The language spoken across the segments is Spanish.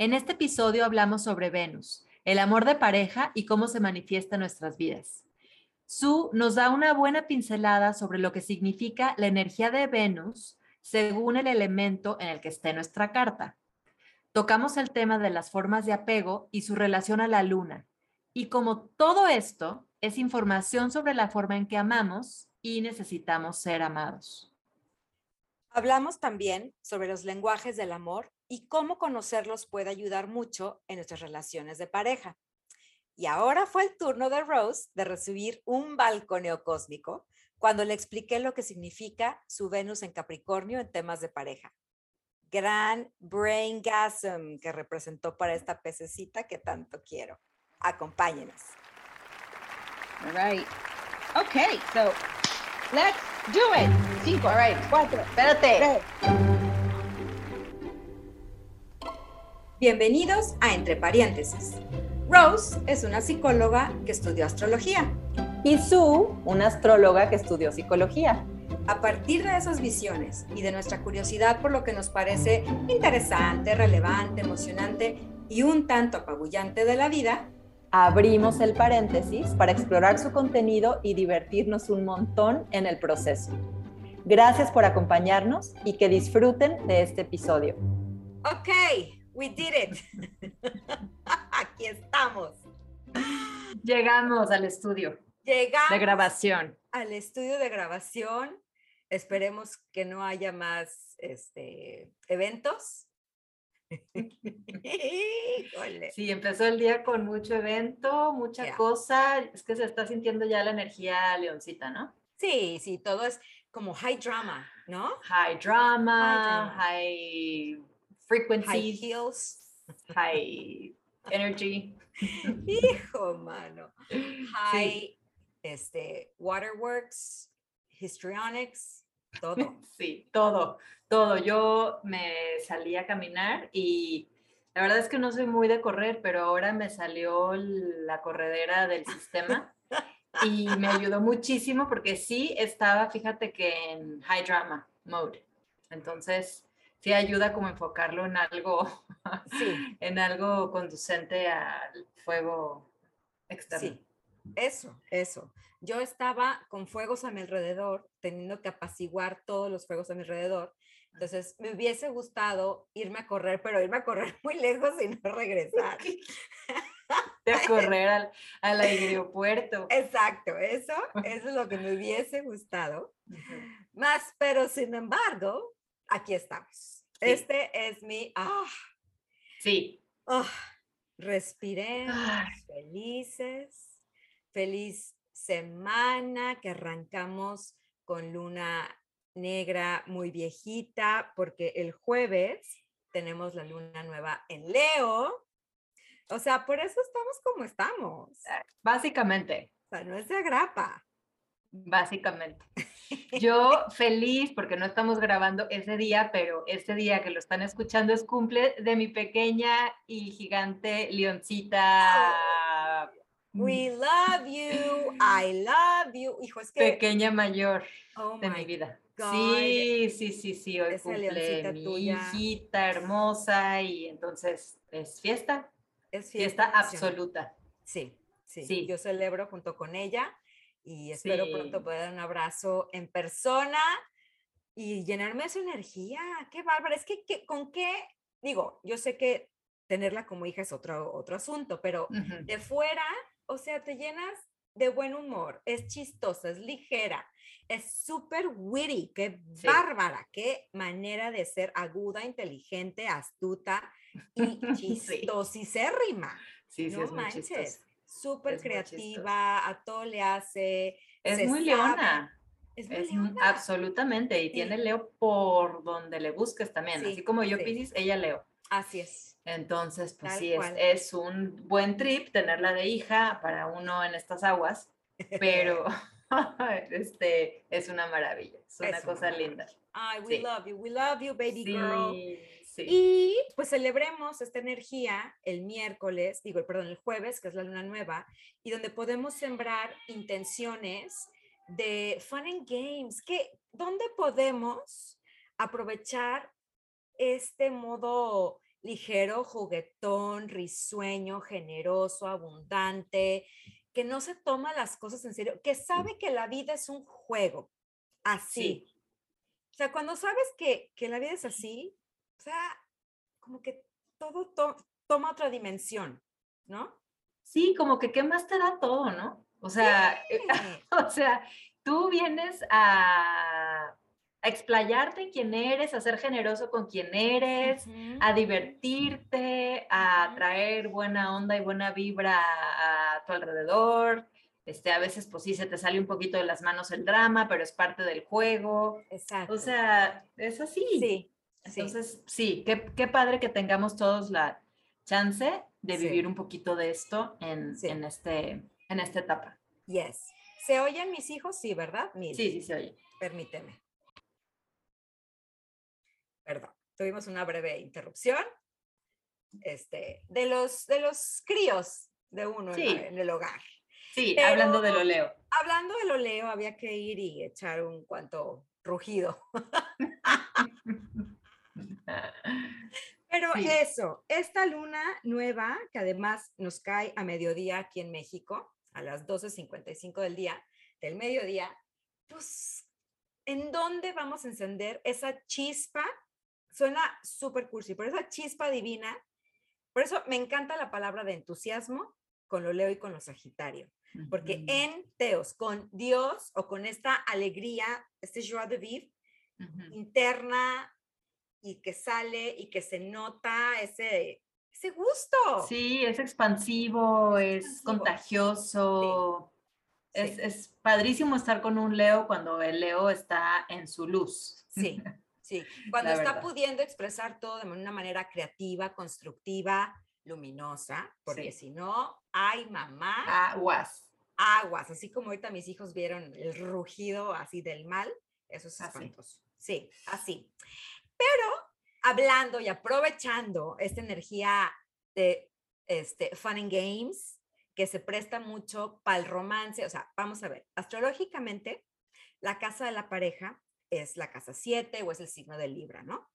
En este episodio hablamos sobre Venus, el amor de pareja y cómo se manifiesta en nuestras vidas. Su nos da una buena pincelada sobre lo que significa la energía de Venus según el elemento en el que esté nuestra carta. Tocamos el tema de las formas de apego y su relación a la luna. Y como todo esto es información sobre la forma en que amamos y necesitamos ser amados. Hablamos también sobre los lenguajes del amor y cómo conocerlos puede ayudar mucho en nuestras relaciones de pareja. Y ahora fue el turno de Rose de recibir un balconeo cósmico cuando le expliqué lo que significa su Venus en Capricornio en temas de pareja. Gran braingasm que representó para esta pececita que tanto quiero. Acompáñenos. All right. Okay, so let's do it. Cinco, all right, cuatro, espérate. Bienvenidos a Entre Paréntesis. Rose es una psicóloga que estudió astrología. Y Sue, una astróloga que estudió psicología. A partir de esas visiones y de nuestra curiosidad por lo que nos parece interesante, relevante, emocionante y un tanto apabullante de la vida, abrimos el paréntesis para explorar su contenido y divertirnos un montón en el proceso. Gracias por acompañarnos y que disfruten de este episodio. Ok, we did it. Aquí estamos. Llegamos al estudio. Llegamos de grabación. Al estudio de grabación. Esperemos que no haya más este, eventos Sí, empezó el día con mucho evento, mucha cosa. Es que se está sintiendo ya la energía leoncita, ¿no? Sí, sí, todo es como high drama, ¿no? High drama, high, frequency, high heels, high energy. Hijo, mano. High, este, waterworks, histrionics, todo. Sí, todo todo. Yo me salí a caminar y la verdad es que no soy muy de correr, pero ahora me salió la corredera del sistema y me ayudó muchísimo porque sí estaba, fíjate que en high drama mode. Entonces, sí ayuda como enfocarlo en algo, en algo conducente al fuego externo. Sí, eso, eso. Yo estaba con fuegos a mi alrededor, teniendo que apaciguar todos los fuegos a mi alrededor entonces, me hubiese gustado irme a correr, pero irme a correr muy lejos y no regresar. De correr al, al aeropuerto. Exacto, eso, eso es lo que me hubiese gustado. Más, pero sin embargo, aquí estamos. Este es mi, ah, sí. Ah, respiremos, felices, feliz semana que arrancamos con luna negra muy viejita, porque el jueves tenemos la luna nueva en Leo. O sea, por eso estamos como estamos. Básicamente. O sea, no es de grapa. Básicamente. Yo feliz porque no estamos grabando ese día, pero ese día que lo están escuchando es cumple de mi pequeña y gigante leoncita. We love you, I love you. Hijo, es que... Pequeña mayor oh de mi vida. Sí, sí, sí, sí, hoy cumple mi hijita hermosa y entonces es fiesta. Es fiesta, absoluta. Sí, sí, Yo celebro junto con ella y espero pronto poder dar un abrazo en persona y llenarme de su energía. Qué bárbara. Es que, ¿con qué? Digo, yo sé que tenerla como hija es otro, otro asunto, pero de fuera, o sea, te llenas de buen humor, es chistosa, es ligera, es súper witty, qué bárbara, qué manera de ser aguda, inteligente, astuta y chistosísima. Sí, sí, no es manches, súper creativa, a todo le hace. Es muy leona. Es, muy leona. Absolutamente, y tiene Leo por donde le busques también, así como yo Pisces, ella Leo. Así es. Entonces, pues sí, es, es, un buen trip tenerla de hija para uno en estas aguas, pero este, es una maravilla, es una cosa linda. Ay, we love you, we love you, baby girl. Y pues celebremos esta energía el miércoles, digo, perdón, el jueves, que es la luna nueva, y donde podemos sembrar intenciones de fun and games, que ¿dónde podemos aprovechar este modo ligero, juguetón, risueño, generoso, abundante, que no se toma las cosas en serio, que sabe que la vida es un juego, así. O sea, cuando sabes que, que, la vida es así, o sea, como que todo toma otra dimensión, ¿no? Sí, como que qué más te da todo, ¿no? O sea, o sea, tú vienes a, explayarte en quién eres, a ser generoso con quien eres, a divertirte, a traer buena onda y buena vibra a tu alrededor. Este, a veces, pues sí, se te sale un poquito de las manos el drama, pero es parte del juego. Exacto. O sea, es así. Sí. Entonces, sí, qué, qué padre que tengamos todos la chance de vivir un poquito de esto en, en, este, en esta etapa. Yes. ¿Se oyen mis hijos? Sí, ¿verdad? Sí, sí, se oye. Permíteme. Perdón, tuvimos una breve interrupción. Este, de los, de los críos de uno en, el hogar. Sí, hablando de lo leo. Hablando de lo leo, había que ir y echar un cuanto rugido. Pero eso, esta luna nueva, que además nos cae a mediodía aquí en México, a las 12.55 del día, del mediodía, pues, ¿en dónde vamos a encender esa chispa? Suena súper cursi, pero esa chispa divina, por eso me encanta la palabra de entusiasmo con lo leo y con lo sagitario, porque en teos, con Dios o con esta alegría, este joie de vivre interna, y que sale y que se nota ese, ese gusto. Sí, es expansivo, es, contagioso. Es, es, padrísimo estar con un Leo cuando el Leo está en su luz. Sí, sí. Cuando está pudiendo expresar todo de una manera creativa, constructiva, luminosa, porque si no, ay mamá. Aguas. Aguas, así como ahorita mis hijos vieron el rugido así del mal, eso es espantoso. Sí, así. Pero hablando y aprovechando esta energía de este, fun and games, que se presta mucho para el romance, o sea, vamos a ver, astrológicamente, la casa de la pareja es la casa 7 o es el signo de Libra, ¿no?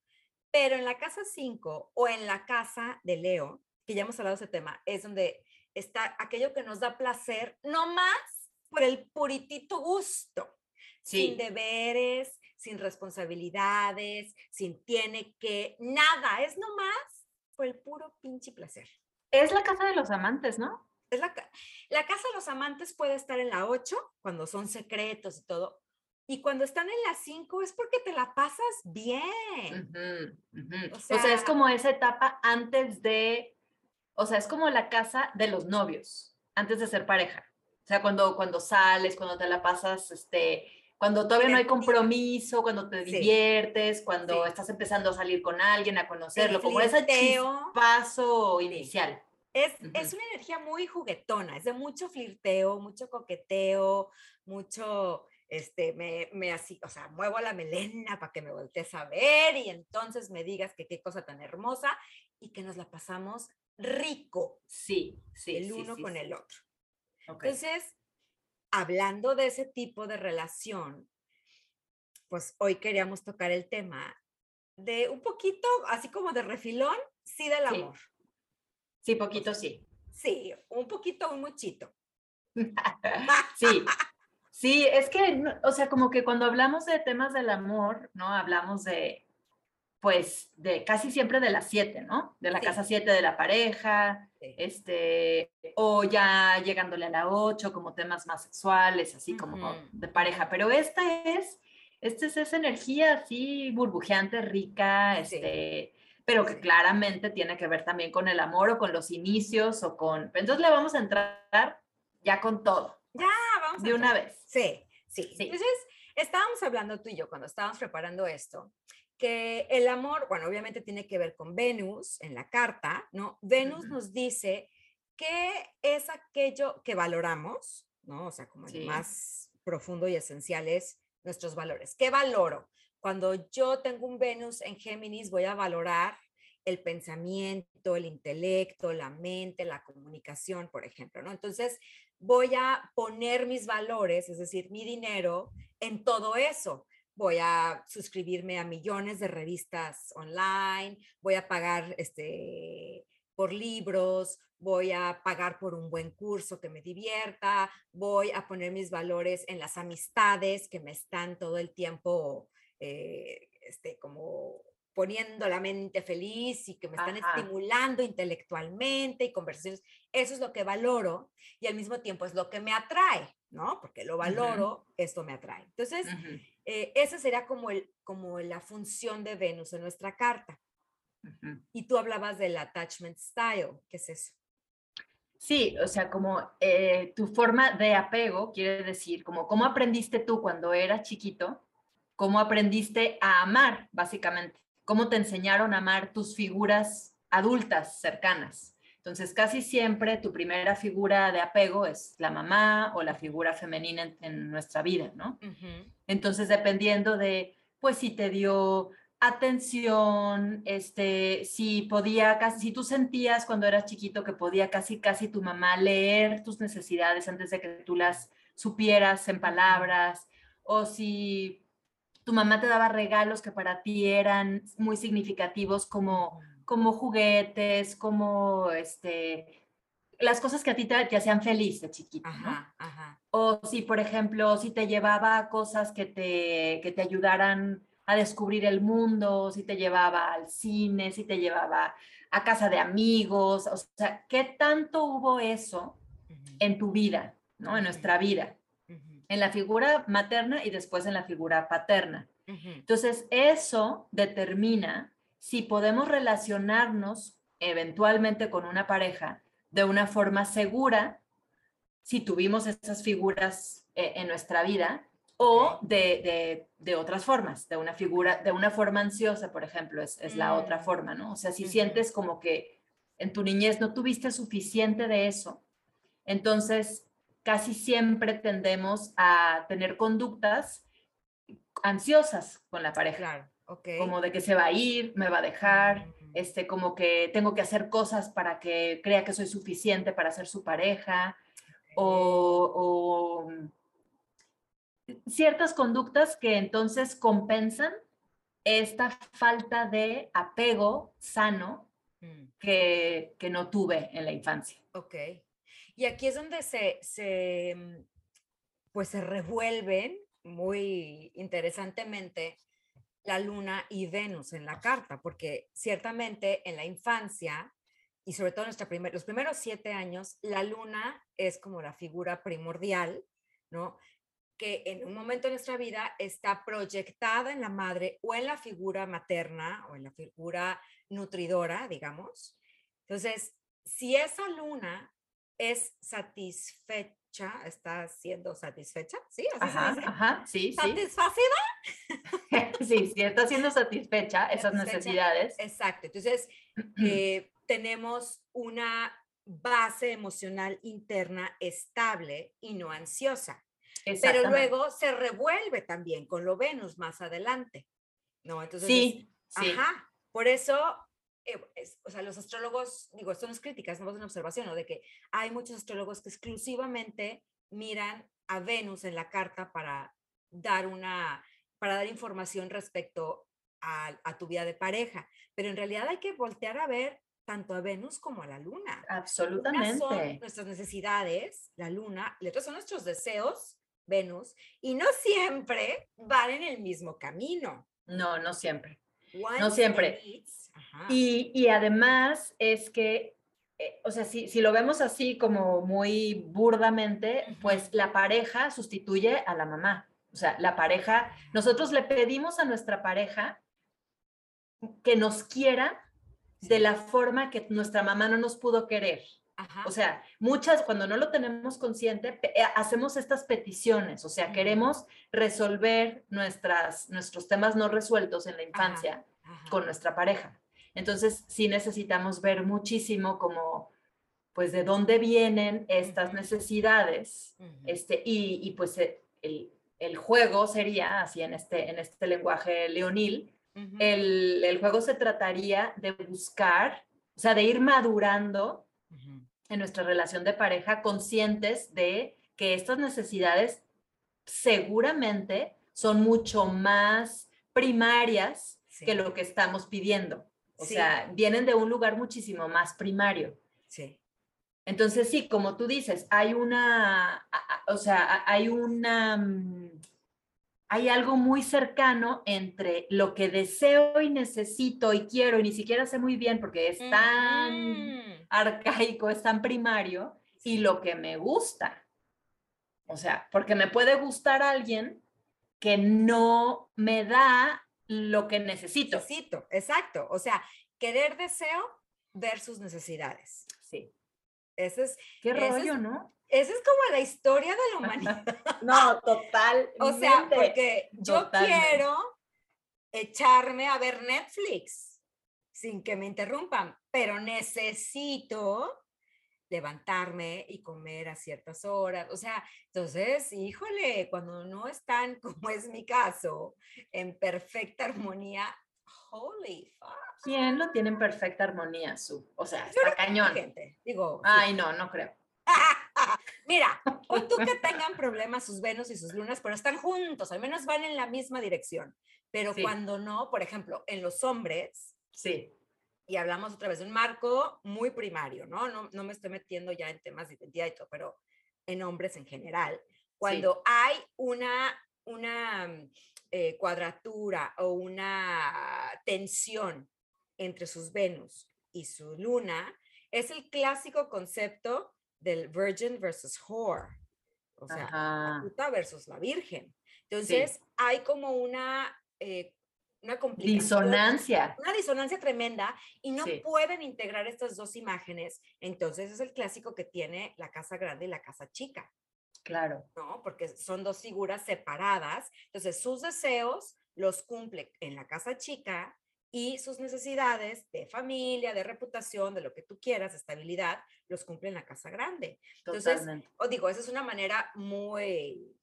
Pero en la casa 5 o en la casa de Leo, que ya hemos hablado de ese tema, es donde está aquello que nos da placer, no más por el puritito gusto, sin deberes, sin responsabilidades, sin tiene que, nada, es nomás por el puro pinche placer. Es la casa de los amantes, ¿no? Es la, la casa de los amantes puede estar en la 8, cuando son secretos y todo, y cuando están en la 5 es porque te la pasas bien. O, sea, o, sea, es como esa etapa antes de, o sea, es como la casa de los novios, antes de ser pareja. O sea, cuando, cuando sales, cuando te la pasas, este, cuando todavía no hay compromiso, cuando te diviertes, cuando estás empezando a salir con alguien, a conocerlo, como ese paso inicial. Es, es, una energía muy juguetona, es de mucho flirteo, mucho coqueteo, mucho, este, me, me así, o sea, muevo la melena para que me voltees a ver y entonces me digas que qué cosa tan hermosa y que nos la pasamos rico. Sí, sí. El uno con el otro. Entonces, hablando de ese tipo de relación, pues hoy queríamos tocar el tema de un poquito, así como de refilón, sí del amor. Sí, poquito sí. Sí, un poquito, un muchito. sí, sí, es que, o sea, como que cuando hablamos de temas del amor, ¿no? Hablamos de, pues, de casi siempre de las siete, ¿no? De la casa siete de la pareja, este, o ya llegándole a la 8 como temas más sexuales, así como de pareja, pero esta es, esta es esa energía así burbujeante, rica, este, pero que claramente tiene que ver también con el amor o con los inicios o con, entonces le vamos a entrar ya con todo. Ya, vamos. De una vez. Sí, sí, sí. Entonces, estábamos hablando tú y yo cuando estábamos preparando esto, que el amor, bueno, obviamente tiene que ver con Venus en la carta, ¿no? Venus nos dice qué es aquello que valoramos, ¿no? O sea, como el más profundo y esencial es nuestros valores. ¿Qué valoro? Cuando yo tengo un Venus en Géminis, voy a valorar el pensamiento, el intelecto, la mente, la comunicación, por ejemplo, ¿no? Entonces, voy a poner mis valores, es decir, mi dinero en todo eso voy a suscribirme a millones de revistas online, voy a pagar este, por libros, voy a pagar por un buen curso que me divierta, voy a poner mis valores en las amistades que me están todo el tiempo, eh, este, como poniendo la mente feliz y que me están estimulando intelectualmente y conversaciones. Eso es lo que valoro y al mismo tiempo es lo que me atrae, ¿no? Porque lo valoro, esto me atrae. Entonces, eh, esa sería como, el, como la función de Venus en nuestra carta. Y tú hablabas del attachment style, ¿qué es eso? Sí, o sea, como eh, tu forma de apego quiere decir, como cómo aprendiste tú cuando eras chiquito, cómo aprendiste a amar, básicamente, cómo te enseñaron a amar tus figuras adultas cercanas. Entonces, casi siempre tu primera figura de apego es la mamá o la figura femenina en, nuestra vida, ¿no? Entonces, dependiendo de, pues, si te dio atención, este, si podía, casi, si tú sentías cuando eras chiquito que podía casi, casi tu mamá leer tus necesidades antes de que tú las supieras en palabras, o si tu mamá te daba regalos que para ti eran muy significativos como, como juguetes, como este, las cosas que a ti te, hacían feliz de chiquito. O si, por ejemplo, si te llevaba cosas que te, que te ayudaran a descubrir el mundo, si te llevaba al cine, si te llevaba a casa de amigos, o sea, ¿qué tanto hubo eso en tu vida, ¿no? En nuestra vida, en la figura materna y después en la figura paterna. Entonces, eso determina si podemos relacionarnos eventualmente con una pareja de una forma segura, si tuvimos esas figuras eh, en nuestra vida, o de, otras formas, de una figura, de una forma ansiosa, por ejemplo, es, la otra mm. forma, ¿no? O sea, si sientes como que en tu niñez no tuviste suficiente de eso, entonces casi siempre tendemos a tener conductas ansiosas con la pareja. Claro, Como de que se va a ir, me va a dejar, este, como que tengo que hacer cosas para que crea que soy suficiente para ser su pareja, o ciertas conductas que entonces compensan esta falta de apego sano mm. que, que, no tuve en la infancia. Ok. Y aquí es donde se, se, pues se revuelven muy interesantemente la luna y Venus en la carta, porque ciertamente en la infancia y sobre todo nuestra primer, los primeros siete años, la luna es como la figura primordial, ¿no? que en un momento de nuestra vida está proyectada en la madre o en la figura materna o en la figura nutridora, digamos. Entonces, si esa luna es satisfecha, está siendo satisfecha, ¿sí? ¿Así se dice? Ajá, sí, ¿Satisfacida? sí, sí, está siendo satisfecha esas necesidades. Exacto. Entonces, eh, tenemos una base emocional interna estable y no ansiosa. Pero luego se revuelve también con lo Venus más adelante. ¿No? Entonces, sí, Ajá. Por eso, eh, o sea, los astrólogos, digo, esto no es crítica, es una observación, ¿no? De que hay muchos astrólogos que exclusivamente miran a Venus en la carta para dar una, para dar información respecto a, a tu vida de pareja. Pero en realidad hay que voltear a ver tanto a Venus como a la Luna. Absolutamente. son nuestras necesidades, la Luna, y otras son nuestros deseos Venus, y no siempre van en el mismo camino. No, no siempre. No siempre. Y, y, además es que, eh, o sea, si, si, lo vemos así como muy burdamente, pues la pareja sustituye a la mamá. O sea, la pareja, nosotros le pedimos a nuestra pareja que nos quiera de la forma que nuestra mamá no nos pudo querer. O sea, muchas, cuando no lo tenemos consciente, eh, hacemos estas peticiones, o sea, queremos resolver nuestras, nuestros temas no resueltos en la infancia con nuestra pareja. Entonces, sí necesitamos ver muchísimo como, pues, de dónde vienen estas necesidades, este, y, pues eh, el, el, juego sería, así en este, en este lenguaje leonil, el, el juego se trataría de buscar, o sea, de ir madurando en nuestra relación de pareja conscientes de que estas necesidades seguramente son mucho más primarias que lo que estamos pidiendo. O sea, vienen de un lugar muchísimo más primario. Sí. Entonces, sí, como tú dices, hay una, o sea, hay una, mm, hay algo muy cercano entre lo que deseo y necesito y quiero y ni siquiera sé muy bien porque es tan arcaico, es tan primario, y lo que me gusta. O sea, porque me puede gustar alguien que no me da lo que necesito. Necesito, exacto. O sea, querer deseo versus necesidades. Sí. Ese es. Qué rollo, ¿no? Esa es como la historia de la humanidad. no, total. O sea, porque yo quiero echarme a ver Netflix sin que me interrumpan, pero necesito levantarme y comer a ciertas horas. O sea, entonces, híjole, cuando no están, como es mi caso, en perfecta armonía, holy fuck. ¿Quién lo tiene en perfecta armonía, Su? O sea, está cañón. Gente, digo. Ay, no, no creo. Mira, o tú que tengan problemas sus Venus y sus lunas, pero están juntos, al menos van en la misma dirección. Pero cuando no, por ejemplo, en los hombres, sí y hablamos otra vez de un marco muy primario, ¿no? ¿no? No me estoy metiendo ya en temas de identidad y todo, pero en hombres en general. Cuando hay una, una eh, cuadratura o una tensión entre sus Venus y su luna, es el clásico concepto del virgin versus whore. O sea, la puta versus la virgen. Entonces, hay como una eh, una Disonancia. Una disonancia tremenda y no pueden integrar estas dos imágenes. Entonces es el clásico que tiene la casa grande y la casa chica. Claro. ¿No? Porque son dos figuras separadas. Entonces sus deseos los cumple en la casa chica y sus necesidades de familia, de reputación, de lo que tú quieras, estabilidad, los cumple en la casa grande. Entonces, os digo, esa es una manera muy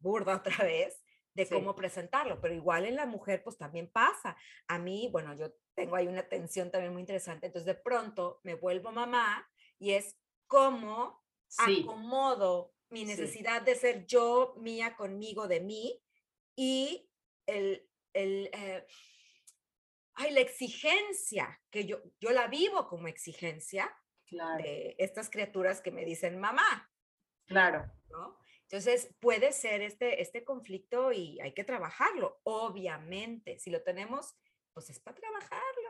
burda otra vez de cómo presentarlo, pero igual en la mujer pues también pasa. A mí, bueno, yo tengo ahí una tensión también muy interesante, entonces de pronto me vuelvo mamá y es cómo acomodo mi necesidad de ser yo, mía, conmigo, de mí y el, el eh, ay, la exigencia, que yo, yo la vivo como exigencia de estas criaturas que me dicen mamá. Claro. ¿no? Entonces, puede ser este, este conflicto y hay que trabajarlo, obviamente. Si lo tenemos, pues es para trabajarlo.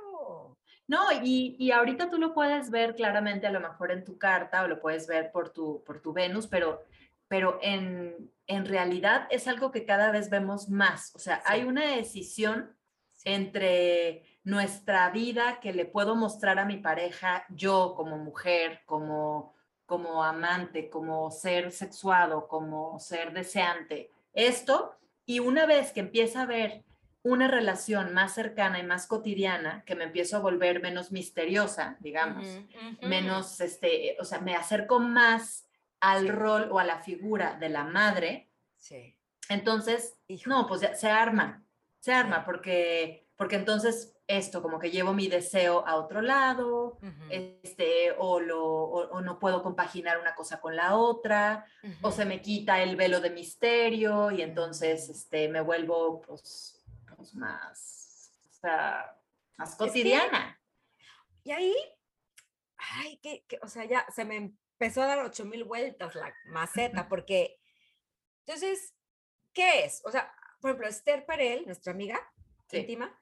No, y, y, ahorita tú lo puedes ver claramente a lo mejor en tu carta o lo puedes ver por tu, por tu Venus, pero, pero en, en realidad es algo que cada vez vemos más. O sea, hay una decisión entre nuestra vida que le puedo mostrar a mi pareja, yo como mujer, como como amante, como ser sexuado, como ser deseante, esto, y una vez que empieza a ver una relación más cercana y más cotidiana, que me empiezo a volver menos misteriosa, digamos, menos, este, o sea, me acerco más al rol o a la figura de la madre, sí. entonces, no, pues ya, se arma, se arma, porque, porque entonces esto, como que llevo mi deseo a otro lado, este, o, lo, o, no puedo compaginar una cosa con la otra, o se me quita el velo de misterio y entonces este, me vuelvo pues, pues más, o sea, más cotidiana. y ahí, ay, que, o sea, ya se me empezó a dar ocho mil vueltas la maceta, porque entonces, ¿qué es? O sea, por ejemplo, Esther Perel, nuestra amiga íntima,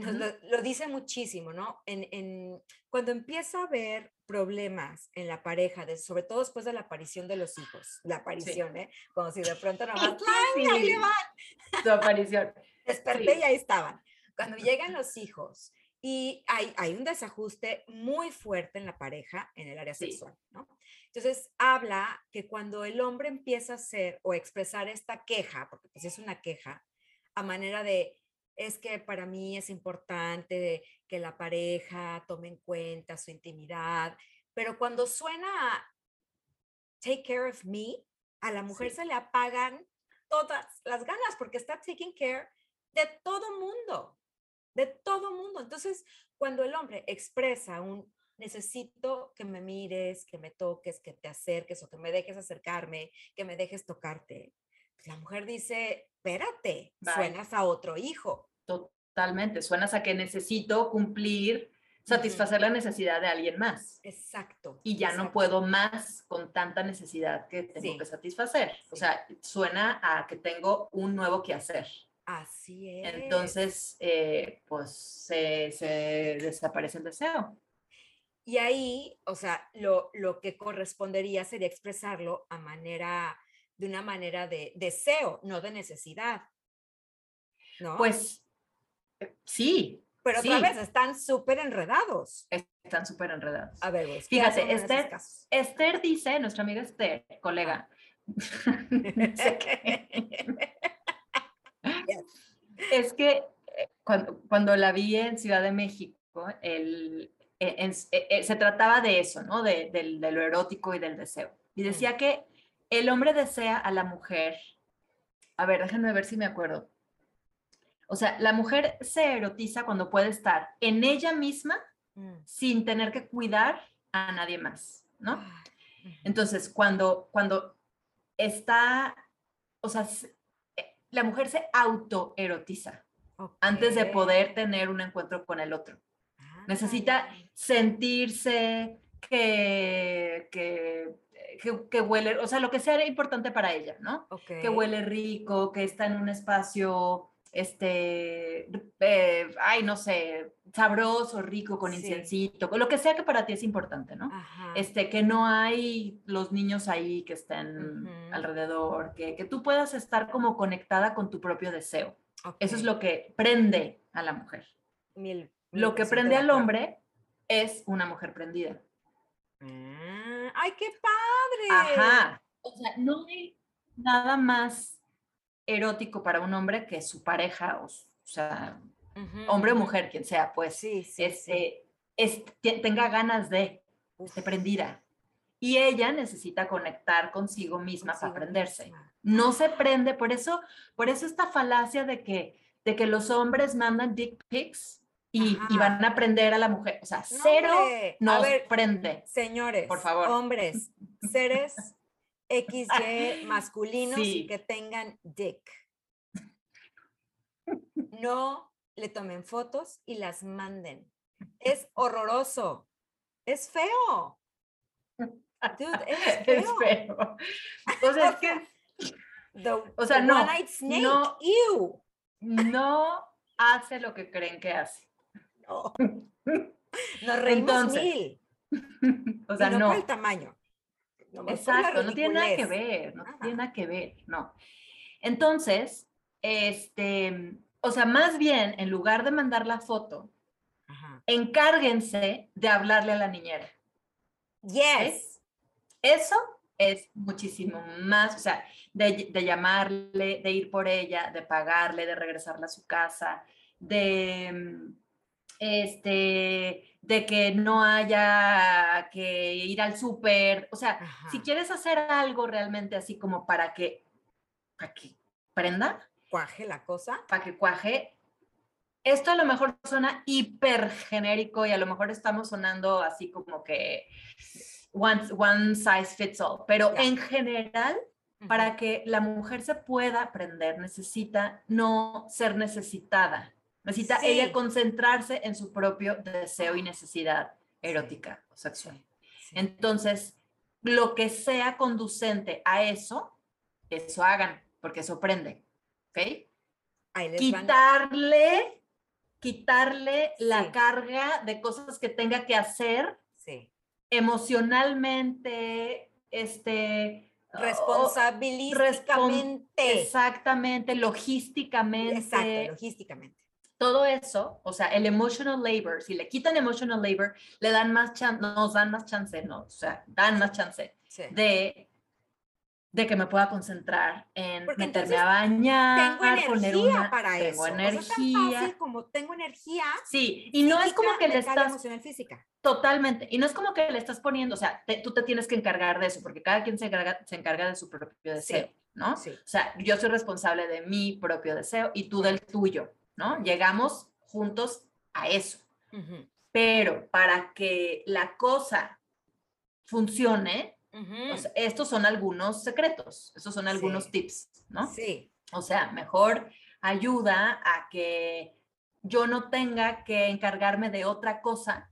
lo, dice muchísimo, ¿no? En, cuando empieza a haber problemas en la pareja, de, sobre todo después de la aparición de los hijos, la aparición, ¿eh? Como si de pronto nomás, ¡ay, ahí le van! Su aparición. Desperté y ahí estaban. Cuando llegan los hijos y hay, hay un desajuste muy fuerte en la pareja en el área sexual, ¿no? Entonces, habla que cuando el hombre empieza a hacer o expresar esta queja, porque pues es una queja, a manera de es que para mí es importante que la pareja tome en cuenta su intimidad, pero cuando suena take care of me, a la mujer se le apagan todas las ganas porque está taking care de todo mundo, de todo mundo. Entonces, cuando el hombre expresa un necesito que me mires, que me toques, que te acerques o que me dejes acercarme, que me dejes tocarte, la mujer dice, espérate, suenas a otro hijo. Totalmente, suenas a que necesito cumplir, satisfacer la necesidad de alguien más. Exacto. Y ya no puedo más con tanta necesidad que tengo que satisfacer. O sea, suena a que tengo un nuevo que hacer. Así es. Entonces, eh, pues se, se, desaparece el deseo. Y ahí, o sea, lo, lo que correspondería sería expresarlo a manera, de una manera de deseo, no de necesidad. ¿No? Pues sí. Pero otra vez están súper enredados. Están súper enredados. A ver, pues, fíjate, Esther, Esther dice, nuestra amiga Esther, colega, es que eh, cuando, cuando, la vi en Ciudad de México, el, e, e, se trataba de eso, ¿no? De, de, lo erótico y del deseo. Y decía que el hombre desea a la mujer. A ver, déjenme ver si me acuerdo. O sea, la mujer se erotiza cuando puede estar en ella misma mm. sin tener que cuidar a nadie más, ¿no? Ah, Entonces, cuando, cuando está, o sea, eh, la mujer se autoerotiza antes de poder tener un encuentro con el otro. Ah, Necesita sentirse que, que, que, huele, o sea, lo que sea importante para ella, ¿no? Que huele rico, que está en un espacio este, eh, ay, no sé, sabroso, rico, con inciencito, con lo que sea que para ti es importante, ¿no? Este, que no hay los niños ahí que estén alrededor, que, que, tú puedas estar como conectada con tu propio deseo. Eso es lo que prende a la mujer. lo que prende al hombre es una mujer prendida. Ah, ¡Ay, qué padre! Ajá. O sea, no hay nada más erótico para un hombre que su pareja, o, sea, hombre o mujer, quien sea, pues, sí, este, tenga ganas de, de prendida. Y ella necesita conectar consigo misma para aprenderse. No se prende, por eso, por eso esta falacia de que, de que los hombres mandan dick pics y, van a aprender a la mujer. O sea, cero no prende. Señores, por favor. Hombres, seres XY masculinos que tengan dick. No le tomen fotos y las manden. Es horroroso. Es feo. Dude, es feo. Es feo. O sea, es que. o sea, no, no, no hace lo que creen que hace. No. Nos reímos mil. O sea, no. no. Por el tamaño. Exacto, no tiene nada que ver, no tiene nada que ver, no. Entonces, este, o sea, más bien, en lugar de mandar la foto, encárguense de hablarle a la niñera. Yes. Eso es muchísimo más, o sea, de, de, llamarle, de ir por ella, de pagarle, de regresarla a su casa, de, este, de que no haya que ir al súper. O sea, si quieres hacer algo realmente así como para que, para que prenda. Cuaje la cosa. Para que cuaje. Esto a lo mejor suena hiper genérico y a lo mejor estamos sonando así como que one, one size fits all, pero en general, para que la mujer se pueda aprender, necesita no ser necesitada. Necesita ella concentrarse en su propio deseo y necesidad erótica o sexual. Entonces, lo que sea conducente a eso, eso hagan, porque eso prende. ¿Ok? quitarle, quitarle la carga de cosas que tenga que hacer emocionalmente, este, responsabilísticamente. exactamente, logísticamente. Exacto, logísticamente todo eso, o sea, el emotional labor, si le quitan emotional labor, le dan más chance, nos dan más chance, no, o sea, dan más chance de, de que me pueda concentrar en meterme a bañar, tengo energía poner una, para tengo eso. energía. como tengo energía. Sí, y no es como que le estás emocional física. Totalmente, y no es como que le estás poniendo, o sea, tú te tienes que encargar de eso, porque cada quien se encarga, se encarga de su propio deseo, ¿no? Sí. O sea, yo soy responsable de mi propio deseo y tú del tuyo. ¿No? Llegamos juntos a eso. Pero para que la cosa funcione, estos son algunos secretos, estos son algunos tips, ¿no? Sí. O sea, mejor ayuda a que yo no tenga que encargarme de otra cosa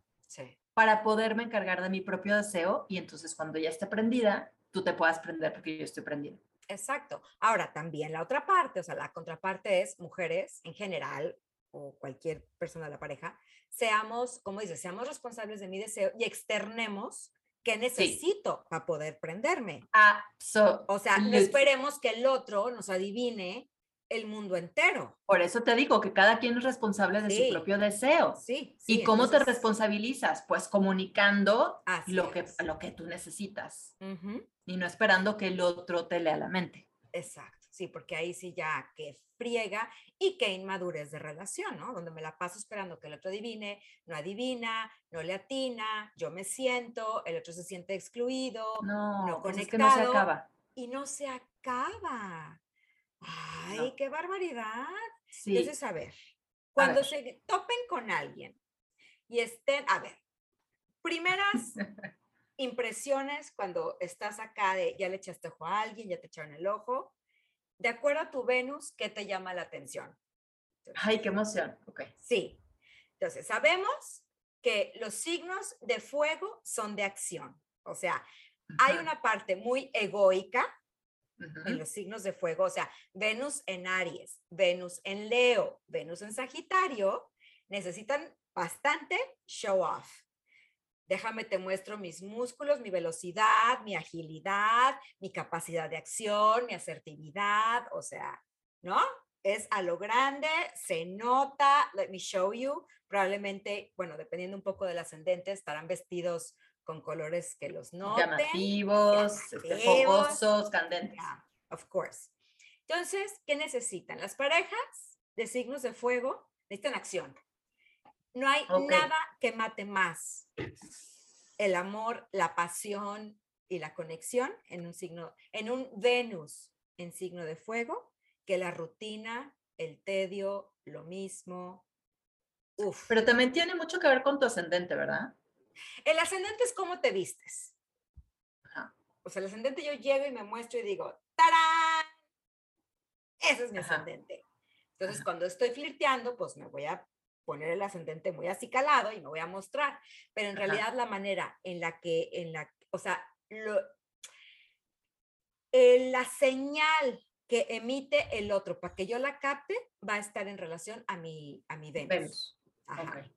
para poderme encargar de mi propio deseo y entonces cuando ya esté prendida, tú te puedas prender porque yo estoy prendida. Exacto. Ahora, también la otra parte, o sea, la contraparte es mujeres en general o cualquier persona de la pareja, seamos, como dices, seamos responsables de mi deseo y externemos qué necesito para poder prenderme. o sea, no esperemos que el otro nos adivine el mundo entero. Por eso te digo que cada quien es responsable de su propio deseo. Sí. ¿Y cómo te responsabilizas? Pues comunicando lo que, lo que tú necesitas y no esperando que el otro te lea la mente. Exacto, sí, porque ahí sí ya que friega y que inmadurez de relación, ¿no? Donde me la paso esperando que el otro adivine, no adivina, no le atina, yo me siento, el otro se siente excluido, no, no conectado. Pues que no se acaba. Y no se acaba. Ay, qué barbaridad. Entonces, a ver, cuando se topen con alguien y estén, a ver, primeras impresiones cuando estás acá de ya le echaste ojo a alguien, ya te echaron el ojo, de acuerdo a tu Venus, ¿qué te llama la atención? Ay, qué emoción. Ok. Sí. Entonces, sabemos que los signos de fuego son de acción. O sea, hay una parte muy egoica en los signos de fuego, o sea, Venus en Aries, Venus en Leo, Venus en Sagitario, necesitan bastante show off. Déjame te muestro mis músculos, mi velocidad, mi agilidad, mi capacidad de acción, mi asertividad, o sea, ¿no? Es a lo grande, se nota, let me show you. Probablemente, bueno, dependiendo un poco del ascendente, estarán vestidos con colores que los noten. Llamativos, este, fogosos, candentes. of course. Entonces, ¿qué necesitan? Las parejas de signos de fuego necesitan acción. No hay nada que mate más el amor, la pasión y la conexión en un signo, en un Venus en signo de fuego, que la rutina, el tedio, lo mismo. Uf. Pero también tiene mucho que ver con tu ascendente, ¿verdad? El ascendente es cómo te vistes. O sea, el ascendente yo llego y me muestro y digo, ¡tarán! Ese es mi ascendente. Entonces, cuando estoy flirteando, pues me voy a poner el ascendente muy acicalado y me voy a mostrar. Pero en realidad la manera en la que, en la, o sea, lo, la señal que emite el otro para que yo la capte va a estar en relación a mi, a mi Venus. Ajá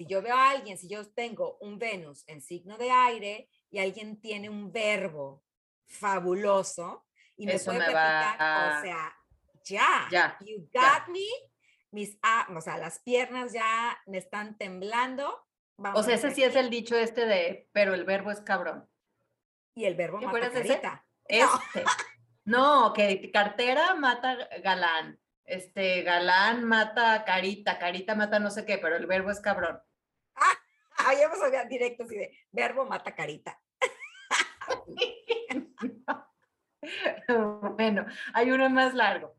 si yo veo a alguien, si yo tengo un Venus en signo de aire y alguien tiene un verbo fabuloso y me puede platicar, o sea, ya, ya you got me, mis, ah, o sea, las piernas ya me están temblando. o sea, ese sí es el dicho este de, pero el verbo es cabrón. Y el verbo mata carita. Este. No, que cartera mata galán. Este, galán mata carita, carita mata no sé qué, pero el verbo es cabrón. Ah, ya hemos oído directo así de verbo mata carita. bueno, hay uno más largo.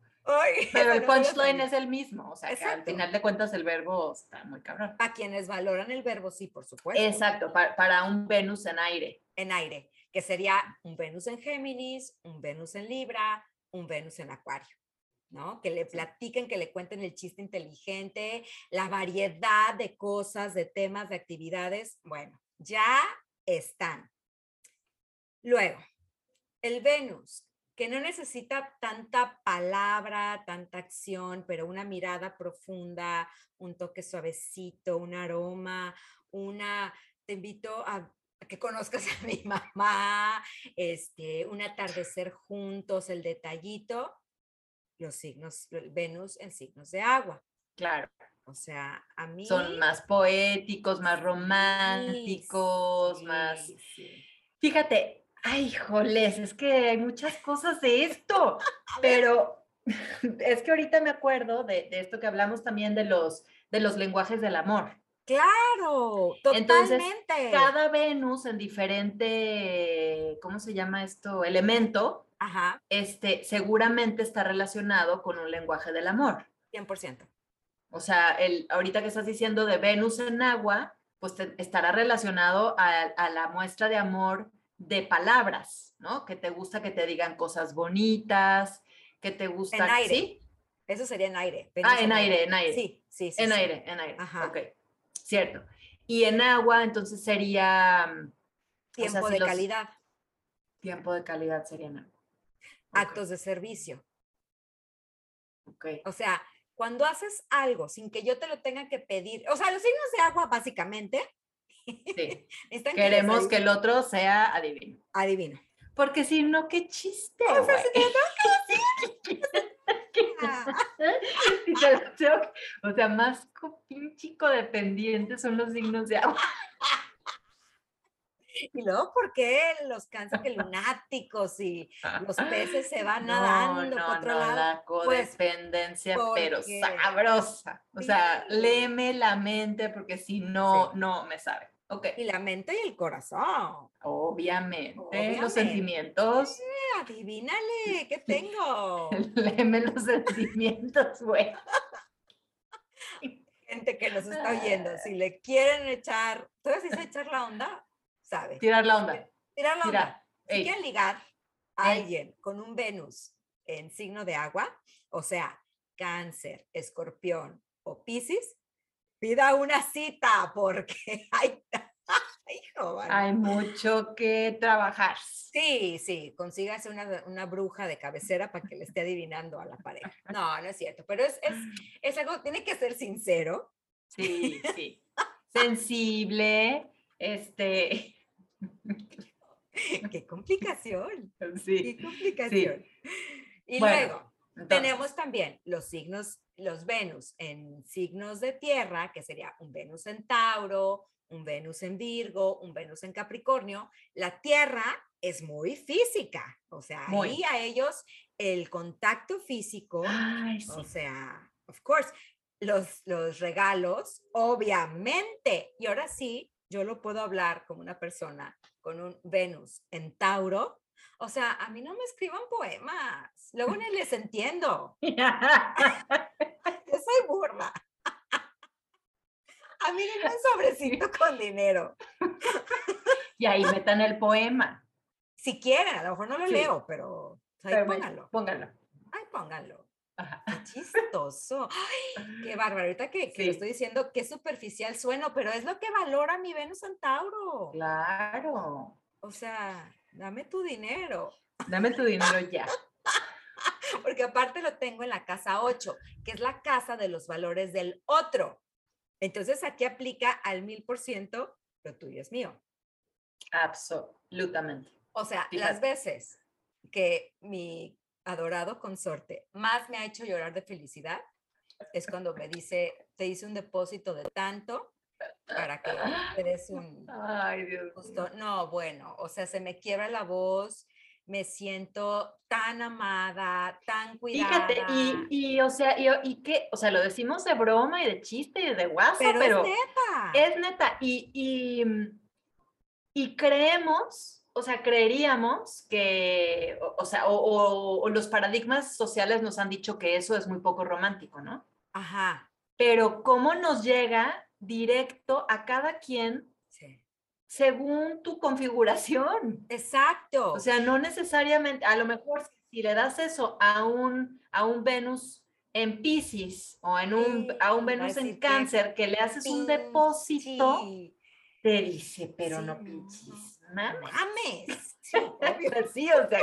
pero el punchline es el mismo, o sea, que al final de cuentas el verbo está muy cabrón. A quienes valoran el verbo, sí, por supuesto. Exacto, para, para un Venus en aire. En aire, que sería un Venus en Géminis, un Venus en Libra, un Venus en Acuario. ¿No? Que le platiquen, que le cuenten el chiste inteligente, la variedad de cosas, de temas, de actividades. Bueno, ya están. Luego, el Venus, que no necesita tanta palabra, tanta acción, pero una mirada profunda, un toque suavecito, un aroma, una, te invito a que conozcas a mi mamá, este, un atardecer juntos, el detallito, los signos, Venus en signos de agua. Claro. O sea, a mí... Son más poéticos, más románticos, más... Fíjate, ay, joles, es que hay muchas cosas de esto, pero es que ahorita me acuerdo de, esto que hablamos también de los, de los lenguajes del amor. Claro, totalmente. cada Venus en diferente, ¿cómo se llama esto? Elemento, Ajá. este, seguramente está relacionado con un lenguaje del amor. 100%. O sea, el, ahorita que estás diciendo de Venus en agua, pues estará relacionado a, la muestra de amor de palabras, ¿no? Que te gusta que te digan cosas bonitas, que te gusta... En aire. ¿sí? Eso sería en aire. ah, en aire, en aire. Sí, sí, sí. En aire, en aire. Ajá. Ok, cierto. Y en agua, entonces sería... Mm, tiempo de calidad. Tiempo de calidad sería en agua. Actos de servicio. Ok. O sea, cuando haces algo sin que yo te lo tenga que pedir, o sea, los signos de agua básicamente. Sí. Queremos que, el otro sea adivino. Adivino. Porque si no, qué chiste. O sea, o sea, más chico dependiente son los signos de agua. Y luego, ¿por qué los cánceres lunáticos y los peces se van nadando no, por otro no, lado? La pues, codependencia, pero sabrosa. O sea, léeme la mente porque si no, no me sabe. Okay. Y la mente y el corazón. Obviamente. Los sentimientos. adivínale, ¿qué tengo? Léeme los sentimientos, güey. Gente que nos está oyendo, si le quieren echar, ¿tú dices echar la onda? Tirar la onda. Tirar la onda. Si quieren ligar a alguien con un Venus en signo de agua, o sea, cáncer, escorpión o piscis, pida una cita porque hay, hay mucho que trabajar. Sí, sí, consígase una, una, bruja de cabecera para que le esté adivinando a la pareja. No, no es cierto, pero es, es, es algo, tiene que ser sincero. Sí, sí. Sensible, este, Qué complicación. Sí. Qué complicación. Y luego tenemos también los signos, los Venus en signos de tierra, que sería un Venus en Tauro, un Venus en Virgo, un Venus en Capricornio. La tierra es muy física, o sea, ahí a ellos el contacto físico, o sea, of course, los, los regalos, obviamente. Y ahora sí, yo lo puedo hablar como una persona con un Venus en Tauro. O sea, a mí no me escriban poemas, luego ni les entiendo. yo soy burla. A mí no un sobrecito con dinero. Y ahí metan el poema. Si quieren, a lo mejor no lo leo, pero, ahí pónganlo. Pónganlo. Ay, pónganlo. Qué chistoso. qué bárbaro. Ahorita que, que lo estoy diciendo, qué superficial sueno, pero es lo que valora mi Venus Centauro. Claro. O sea, dame tu dinero. Dame tu dinero ya. Porque aparte lo tengo en la casa 8, que es la casa de los valores del otro. Entonces aquí aplica al mil por ciento, lo tuyo es mío. Absolutamente. O sea, las veces que mi adorado consorte más me ha hecho llorar de felicidad es cuando me dice, te hice un depósito de tanto para que te des un Ay, Dios No, bueno, o sea, se me quiebra la voz, me siento tan amada, tan cuidada. Fíjate, y, y o sea, y, y que, o sea, lo decimos de broma y de chiste y de WhatsApp, pero, es neta. Es neta, y, y, y creemos o sea, creeríamos que, o, sea, o, los paradigmas sociales nos han dicho que eso es muy poco romántico, ¿no? Ajá. Pero cómo nos llega directo a cada quien según tu configuración. Exacto. O sea, no necesariamente, a lo mejor si le das eso a un, a un Venus en Pisces o en un, a un Venus en Cáncer, que, le haces un depósito, te dice, pero no pinches mames. Sí, o sea,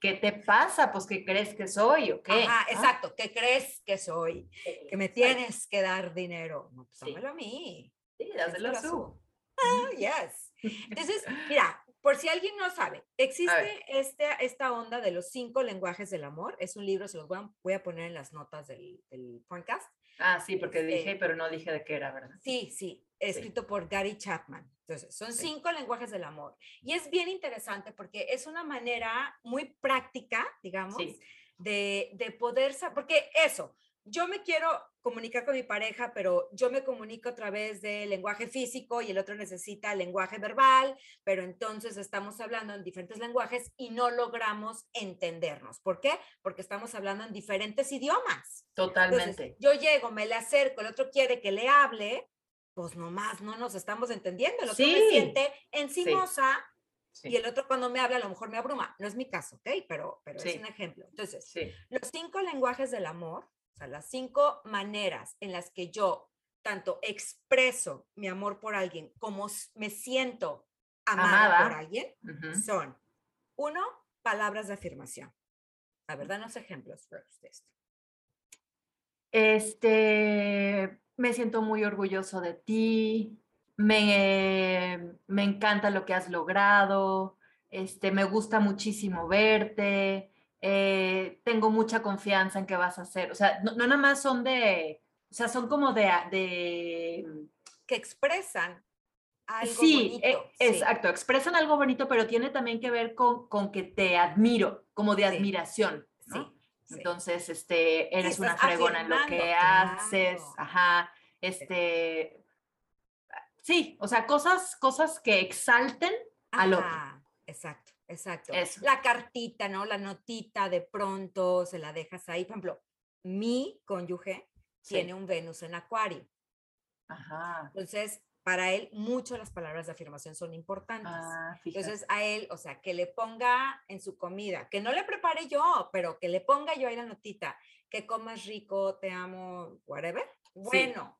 ¿qué, te pasa? Pues, ¿qué crees que soy o qué? Ajá, exacto, ¿qué crees que soy? Que me tienes que dar dinero. No, pues dámelo a mí. Sí, dáselo a su. Ah, yes. Entonces, mira, por si alguien no sabe, existe este, esta onda de los cinco lenguajes del amor. Es un libro, se los voy a, poner en las notas del, del podcast. Ah, sí, porque dije, este pero no dije de qué era, ¿verdad? Sí, sí, escrito por Gary Chapman. Entonces, son cinco lenguajes del amor. Y es bien interesante porque es una manera muy práctica, digamos, de, de poder saber, porque eso, yo me quiero comunicar con mi pareja, pero yo me comunico a través del lenguaje físico y el otro necesita el lenguaje verbal, pero entonces estamos hablando en diferentes lenguajes y no logramos entendernos. ¿Por qué? Porque estamos hablando en diferentes idiomas. Totalmente. yo llego, me le acerco, el otro quiere que le hable, pues nomás no nos estamos entendiendo. Lo que me siente encimosa Y el otro cuando me habla a lo mejor me abruma. No es mi caso, ¿ok? Pero, pero es un ejemplo. Entonces, los cinco lenguajes del amor, o sea, las cinco maneras en las que yo tanto expreso mi amor por alguien como me siento amada, por alguien, son, uno, palabras de afirmación. La verdad, los ejemplos de esto. Este, me siento muy orgulloso de ti, me, me encanta lo que has logrado, este, me gusta muchísimo verte, eh, tengo mucha confianza en que vas a hacer, o sea, no, no nada más son de, o sea, son como de, de que expresan algo sí, e, bonito. exacto, expresan algo bonito, pero tiene también que ver con, con que te admiro, como de admiración, ¿no? Entonces, este, eres una fregona en lo que haces, ajá, este, sí, o sea, cosas, cosas que exalten al otro. Exacto, exacto. La cartita, ¿no? La notita de pronto se la dejas ahí. Por ejemplo, mi cónyuge tiene un Venus en Acuario. Ajá. Entonces, para él, mucho las palabras de afirmación son importantes. Ah, Entonces, a él, o sea, que le ponga en su comida, que no le prepare yo, pero que le ponga yo ahí la notita, que comas rico, te amo, whatever. Bueno.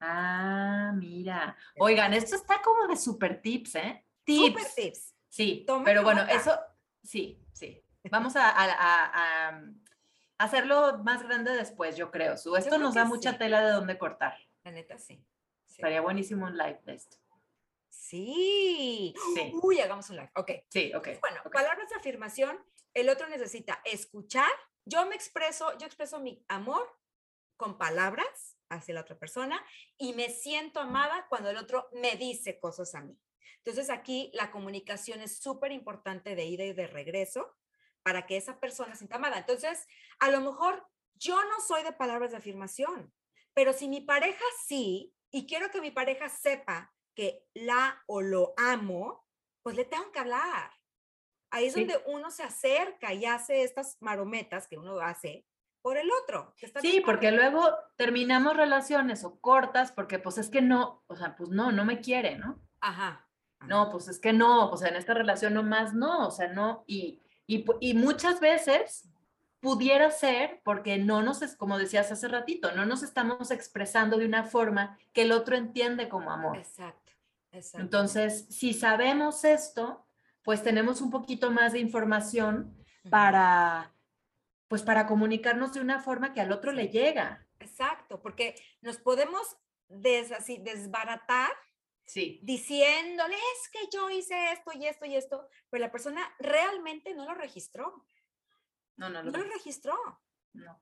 Ah, mira. Oigan, esto está como de super tips, ¿eh? Tips. Super tips. Sí, pero bueno, eso, sí, sí. Vamos a, hacerlo más grande después, yo creo. Esto nos da mucha tela de dónde cortar. La neta, sí. Estaría buenísimo un live de esto. Sí. Uy, hagamos un live. Ok. Sí, ok. Bueno, palabras de afirmación. El otro necesita escuchar. Yo me expreso, yo expreso mi amor con palabras hacia la otra persona y me siento amada cuando el otro me dice cosas a mí. Entonces aquí la comunicación es súper importante de ida y de regreso para que esa persona se sienta amada. Entonces, a lo mejor yo no soy de palabras de afirmación, pero si mi pareja sí, y quiero que mi pareja sepa que la o lo amo, pues le tengo que hablar. Ahí es donde uno se acerca y hace estas marometas que uno hace por el otro. sí, porque luego terminamos relaciones o cortas porque pues es que no, o sea, pues no, no me quiere, ¿no? Ajá. No, pues es que no, o sea, en esta relación nomás no, o sea, no, y, y, y muchas veces pudiera ser porque no nos, es como decías hace ratito, no nos estamos expresando de una forma que el otro entiende como amor. Exacto, exacto. Entonces, si sabemos esto, pues tenemos un poquito más de información para, pues para comunicarnos de una forma que al otro le llega. Exacto, porque nos podemos des, así, desbaratar Sí. Diciéndole, es que yo hice esto y esto y esto, pero la persona realmente no lo registró. No, no, no. lo registró. No.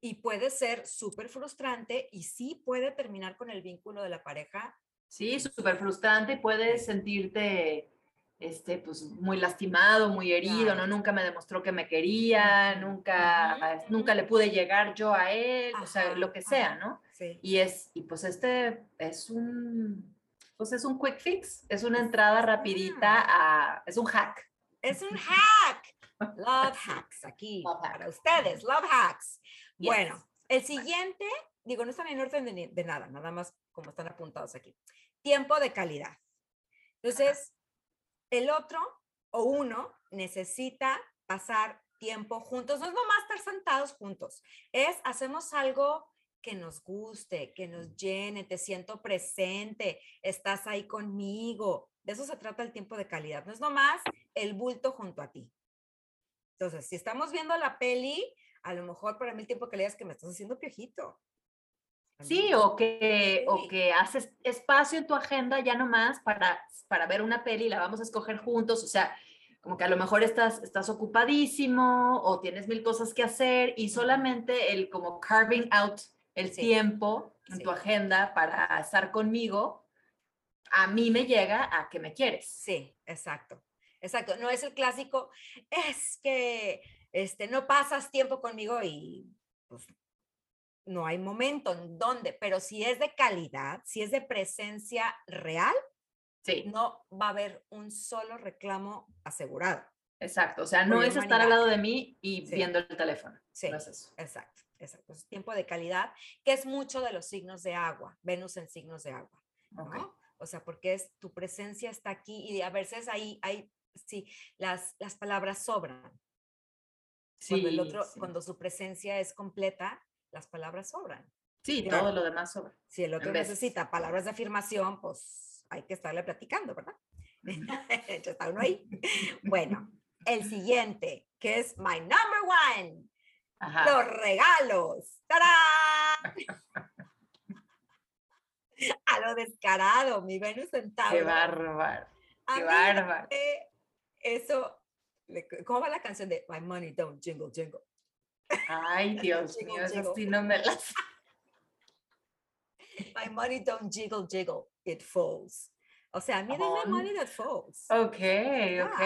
Y puede ser súper frustrante y sí puede terminar con el vínculo de la pareja. Sí, súper frustrante y puedes sentirte este, pues, muy lastimado, muy herido, ¿no? Nunca me demostró que me quería, nunca, nunca le pude llegar yo a él, o sea, lo que sea, ¿no? Sí. Y es, y pues este es un, pues es un quick fix, es una entrada rapidita a, es un hack. Es un hack. Love hacks aquí para ustedes, love hacks. Bueno, el siguiente, digo, no están en orden de, nada, nada más como están apuntados aquí. Tiempo de calidad. Entonces, el otro o uno necesita pasar tiempo juntos. No es nomás estar sentados juntos, es hacemos algo que nos guste, que nos llene, te siento presente, estás ahí conmigo. De eso se trata el tiempo de calidad. No es nomás el bulto junto a ti. Entonces, si estamos viendo la peli, a lo mejor para mí el tiempo que leas que me estás haciendo piojito. Sí, o que, o que haces espacio en tu agenda ya nomás para, para ver una peli, la vamos a escoger juntos, o sea, como que a lo mejor estás, estás ocupadísimo o tienes mil cosas que hacer y solamente el como carving out el tiempo en tu agenda para estar conmigo, a mí me llega a que me quieres. Sí, exacto. Exacto, no es el clásico, es que este, no pasas tiempo conmigo y pues, no hay momento en donde, pero si es de calidad, si es de presencia real, sí. no va a haber un solo reclamo asegurado. Exacto, o sea, no es estar al lado de mí y viendo el teléfono. Sí, no es eso. exacto, exacto. Es tiempo de calidad, que es mucho de los signos de agua, Venus en signos de agua. O sea, porque es tu presencia está aquí y a veces ahí hay, sí, las, las palabras sobran. cuando el otro, cuando su presencia es completa, las palabras sobran. Sí, todo lo demás sobra. Si el otro necesita palabras de afirmación, pues hay que estarle platicando, ¿verdad? Está uno ahí. Bueno, el siguiente, que es my number one. Los regalos. ¡Tarán! A lo descarado, mi Venus en Qué bárbaro. Qué bárbaro. Eso, ¿cómo va la canción de My Money Don't Jingle Jingle? Ay, Dios mío, eso sí no me las. My money don't jiggle jiggle, it falls. O sea, miren my money that falls. Ok, ok,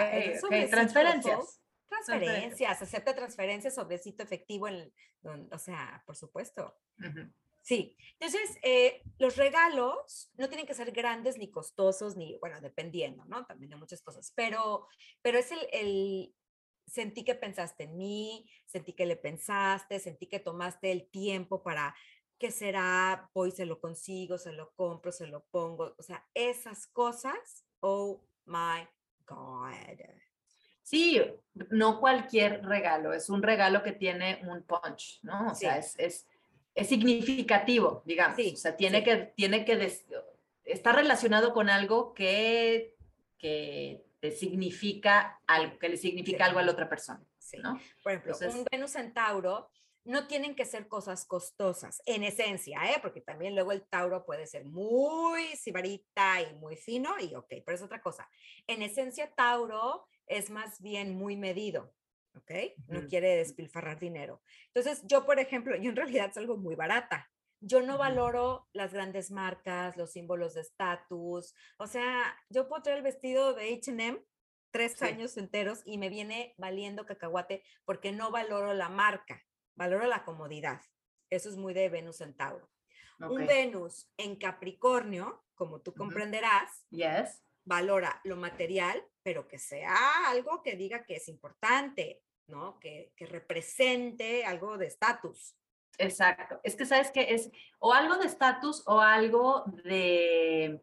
ok. Transferencias. Transferencias, acepta transferencias, sobrecito efectivo, en, o sea, por supuesto. Sí, entonces eh, los regalos no tienen que ser grandes ni costosos, ni, bueno, dependiendo, ¿no? También de muchas cosas, pero, pero es el, el, sentí que pensaste en mí, sentí que le pensaste, sentí que tomaste el tiempo para qué será, voy, se lo consigo, se lo compro, se lo pongo, o sea, esas cosas, oh my God. Sí, no cualquier regalo, es un regalo que tiene un punch, ¿no? O sea, es, es, es, significativo, digamos. Sí, o sea, tiene que, tiene que, está relacionado con algo que, que te significa algo, que le significa algo a la otra persona. ¿no? Por ejemplo, un Venus en Tauro no tienen que ser cosas costosas, en esencia, ¿eh? porque también luego el Tauro puede ser muy sibarita y muy fino, y ok, pero es otra cosa. En esencia, Tauro es más bien muy medido, ¿ok? No quiere despilfarrar dinero. Entonces, yo, por ejemplo, yo en realidad salgo muy barata. Yo no valoro las grandes marcas, los símbolos de estatus. O sea, yo puedo traer el vestido de HM tres años enteros y me viene valiendo cacahuate porque no valoro la marca valoro la comodidad. Eso es muy de Venus en Tauro. Un Venus en Capricornio, como tú comprenderás, yes. valora lo material, pero que sea algo que diga que es importante, ¿no? Que, que represente algo de estatus. Exacto. Es que sabes que es o algo de estatus o algo de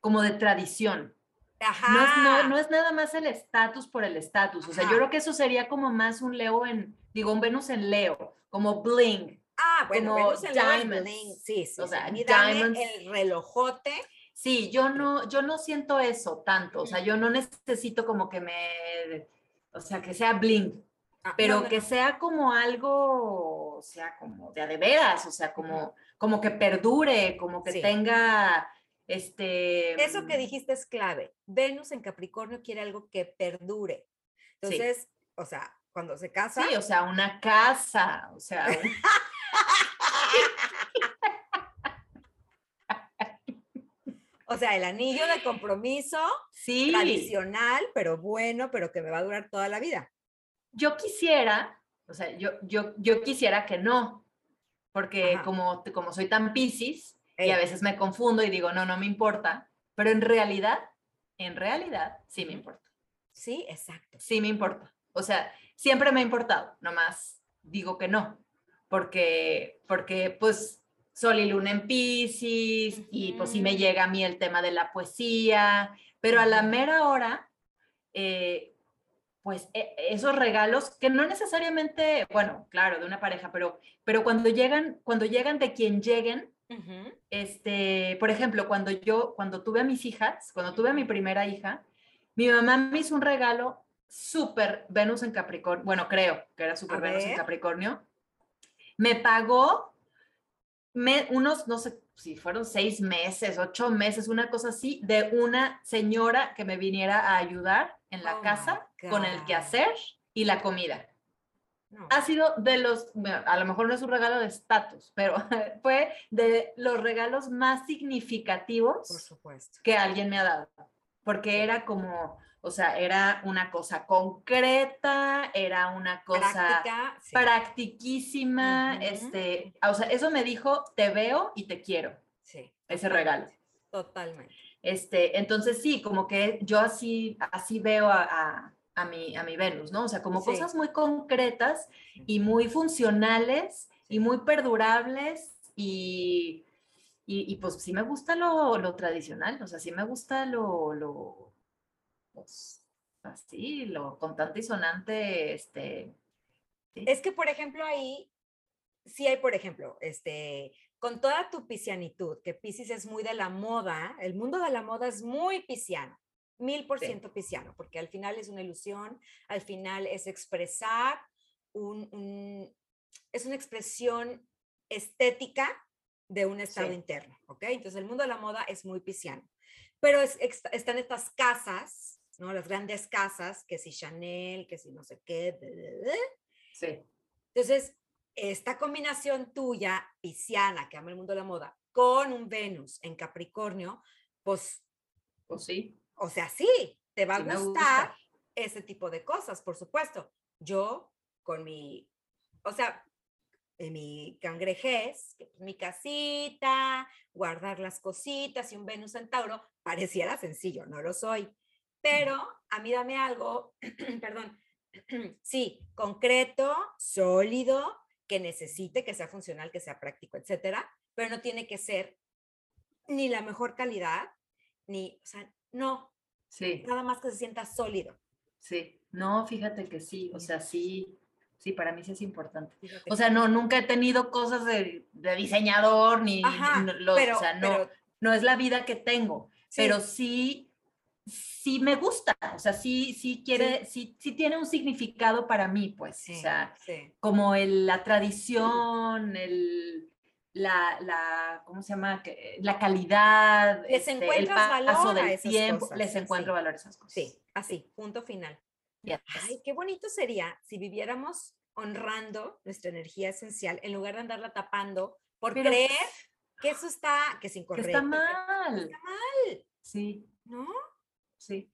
como de tradición. Ajá. No, es, no, no es nada más el estatus por el estatus. O sea, yo creo que eso sería como más un Leo en, digo, un Venus en Leo, como bling. Ah, bueno, Venus en Leo bling. Sí, sí. O sea, diamonds. el relojote. Sí, yo no, yo no siento eso tanto. O sea, yo no necesito como que me, o sea, que sea bling. Ah, pero que sea como algo, o sea, como de a de veras, o sea, como, como que perdure, como que tenga, este... Eso que dijiste es clave. Venus en Capricornio quiere algo que perdure. Entonces, o sea, cuando se casa. Sí, o sea, una casa, o sea. o sea, el anillo de compromiso sí. tradicional, pero bueno, pero que me va a durar toda la vida. Yo quisiera, o sea, yo, yo, yo quisiera que no, porque como, como soy tan piscis y a veces me confundo y digo, no, no me importa, pero en realidad, en realidad, sí me importa. Sí, exacto. Sí me importa. O sea, siempre me ha importado, nomás digo que no, porque, porque pues Sol y Luna en Pisces y pues sí me llega a mí el tema de la poesía, pero a la mera hora, eh, pues e, esos regalos que no necesariamente, bueno, claro, de una pareja, pero, pero cuando llegan, cuando llegan de quien lleguen, este, por ejemplo, cuando yo, cuando tuve a mis hijas, cuando tuve a mi primera hija, mi mamá me hizo un regalo súper Venus en Capricornio, bueno, creo que era súper Venus en Capricornio, me pagó me, unos, no sé si fueron seis meses, ocho meses, una cosa así, de una señora que me viniera a ayudar en la oh casa con el quehacer y la comida. Ha sido de los, a lo mejor no es un regalo de estatus, pero fue de los regalos más significativos Por supuesto. que alguien me ha dado, porque era como, o sea, era una cosa concreta, era una cosa practiquísima, este, o sea, eso me dijo, te veo y te quiero. Sí. Ese regalo. Totalmente. Este, entonces sí, como que yo así, así veo a, a, mi, a mi Venus, ¿no? O sea, como cosas muy concretas y muy funcionales y muy perdurables y, Y, pues sí me gusta lo, tradicional, o sea, sí me gusta lo, lo pues, así, lo contante y sonante, este. Es que, por ejemplo, ahí sí hay, por ejemplo, este, con toda tu piscianitud, que Piscis es muy de la moda, el mundo de la moda es muy pisciano, mil por ciento pisciano, porque al final es una ilusión, al final es expresar un, es una expresión estética de un estado interno, ¿ok? Entonces el mundo de la moda es muy pisciano, pero están estas casas, ¿no? Las grandes casas, que si Chanel, que si no sé qué, sí. Entonces, esta combinación tuya, pisciana, que ama el mundo de la moda, con un Venus en Capricornio, pues, pues sí. O sea, sí, te va a gustar ese tipo de cosas, por supuesto. Yo, con mi, o sea, en mi cangrejés, mi casita, guardar las cositas y un Venus en Tauro, pareciera sencillo, no lo soy. Pero a mí dame algo, perdón, sí, concreto, sólido, que necesite, que sea funcional, que sea práctico, etcétera, pero no tiene que ser ni la mejor calidad, ni, o sea, no. Sí. Nada más que se sienta sólido. Sí, no, fíjate que sí, o sea, sí, Sí, para mí sí es importante. O sea, no, nunca he tenido cosas de, diseñador, ni, o sea, no, no es la vida que tengo, pero sí, sí me gusta, o sea, sí, sí quiere, sí, sí, tiene un significado para mí, pues, o sea, como el, la tradición, el, la, la, ¿cómo se llama? La calidad, les este, el paso del tiempo, les encuentro valor a esas cosas. Sí, así, punto final. Ay, qué bonito sería si viviéramos honrando nuestra energía esencial en lugar de andarla tapando por creer que eso está, que es incorrecto. está mal. está mal. Sí. ¿No? Sí.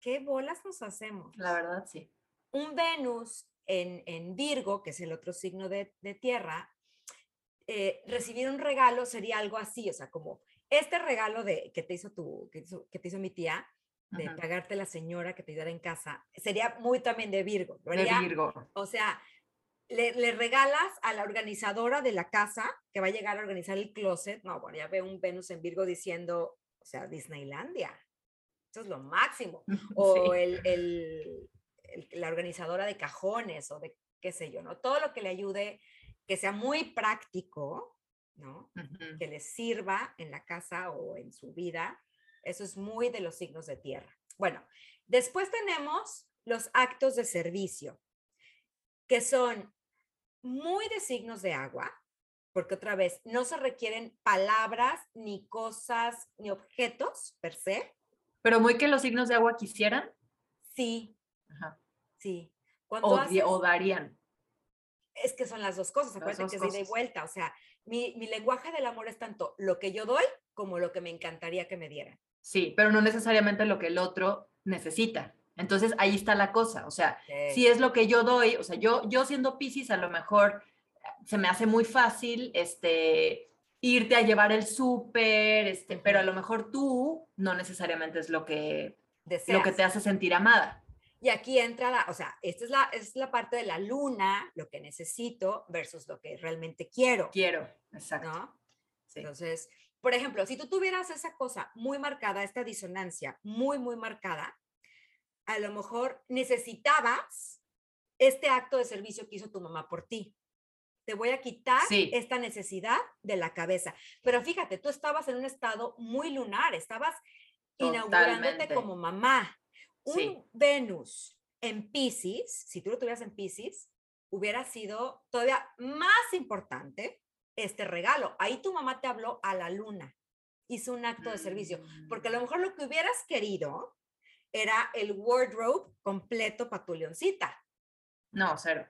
¿Qué bolas nos hacemos? La verdad, sí. Un Venus en, en Virgo, que es el otro signo de, de tierra, eh, recibir un regalo sería algo así, o sea, como este regalo de, que, te hizo tu, que, que te hizo mi tía, de pagarte la señora que te ayudara en casa, sería muy también de Virgo. De Virgo. O sea, le, regalas a la organizadora de la casa que va a llegar a organizar el closet. No, bueno, ya veo un Venus en Virgo diciendo, o sea, Disneylandia. Eso es lo máximo. O el, la organizadora de cajones o de qué sé yo, ¿no? Todo lo que le ayude, que sea muy práctico, ¿no? Que le sirva en la casa o en su vida eso es muy de los signos de tierra. Bueno, después tenemos los actos de servicio, que son muy de signos de agua, porque otra vez, no se requieren palabras, ni cosas, ni objetos per se. Pero muy que los signos de agua quisieran. Sí. Ajá. Sí. o, darían. Es que son las dos cosas, acuérdate que es de vuelta. O sea, mi, mi lenguaje del amor es tanto lo que yo doy como lo que me encantaría que me dieran. Sí, pero no necesariamente lo que el otro necesita. Entonces ahí está la cosa, o sea, si es lo que yo doy, o sea, yo, yo siendo Pisces a lo mejor se me hace muy fácil este, irte a llevar el súper, este, pero a lo mejor tú no necesariamente es lo que, lo que te hace sentir amada. Y aquí entra, la, o sea, esta es la, es la parte de la luna, lo que necesito versus lo que realmente quiero. Quiero, exacto. ¿no? Entonces, por ejemplo, si tú tuvieras esa cosa muy marcada, esta disonancia muy, muy marcada, a lo mejor necesitabas este acto de servicio que hizo tu mamá por ti. Te voy a quitar esta necesidad de la cabeza. Pero fíjate, tú estabas en un estado muy lunar, estabas inaugurándote como mamá. Un Venus en Pisces, si tú lo tuvieras en Pisces, hubiera sido todavía más importante este regalo. Ahí tu mamá te habló a la luna, hizo un acto de servicio, porque a lo mejor lo que hubieras querido era el wardrobe completo para tu leoncita. No, cero.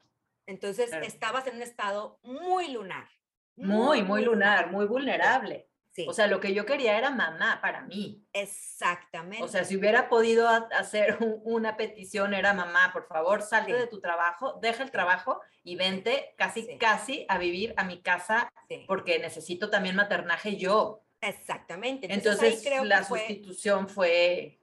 Entonces estabas en un estado muy lunar. Muy, muy, lunar, muy vulnerable. O sea, lo que yo quería era mamá para mí. Exactamente. O sea, si hubiera podido hacer una petición, era mamá, por favor, salte de tu trabajo, deja el trabajo y vente casi, casi a vivir a mi casa porque necesito también maternaje yo. Exactamente. Entonces, creo la sustitución fue...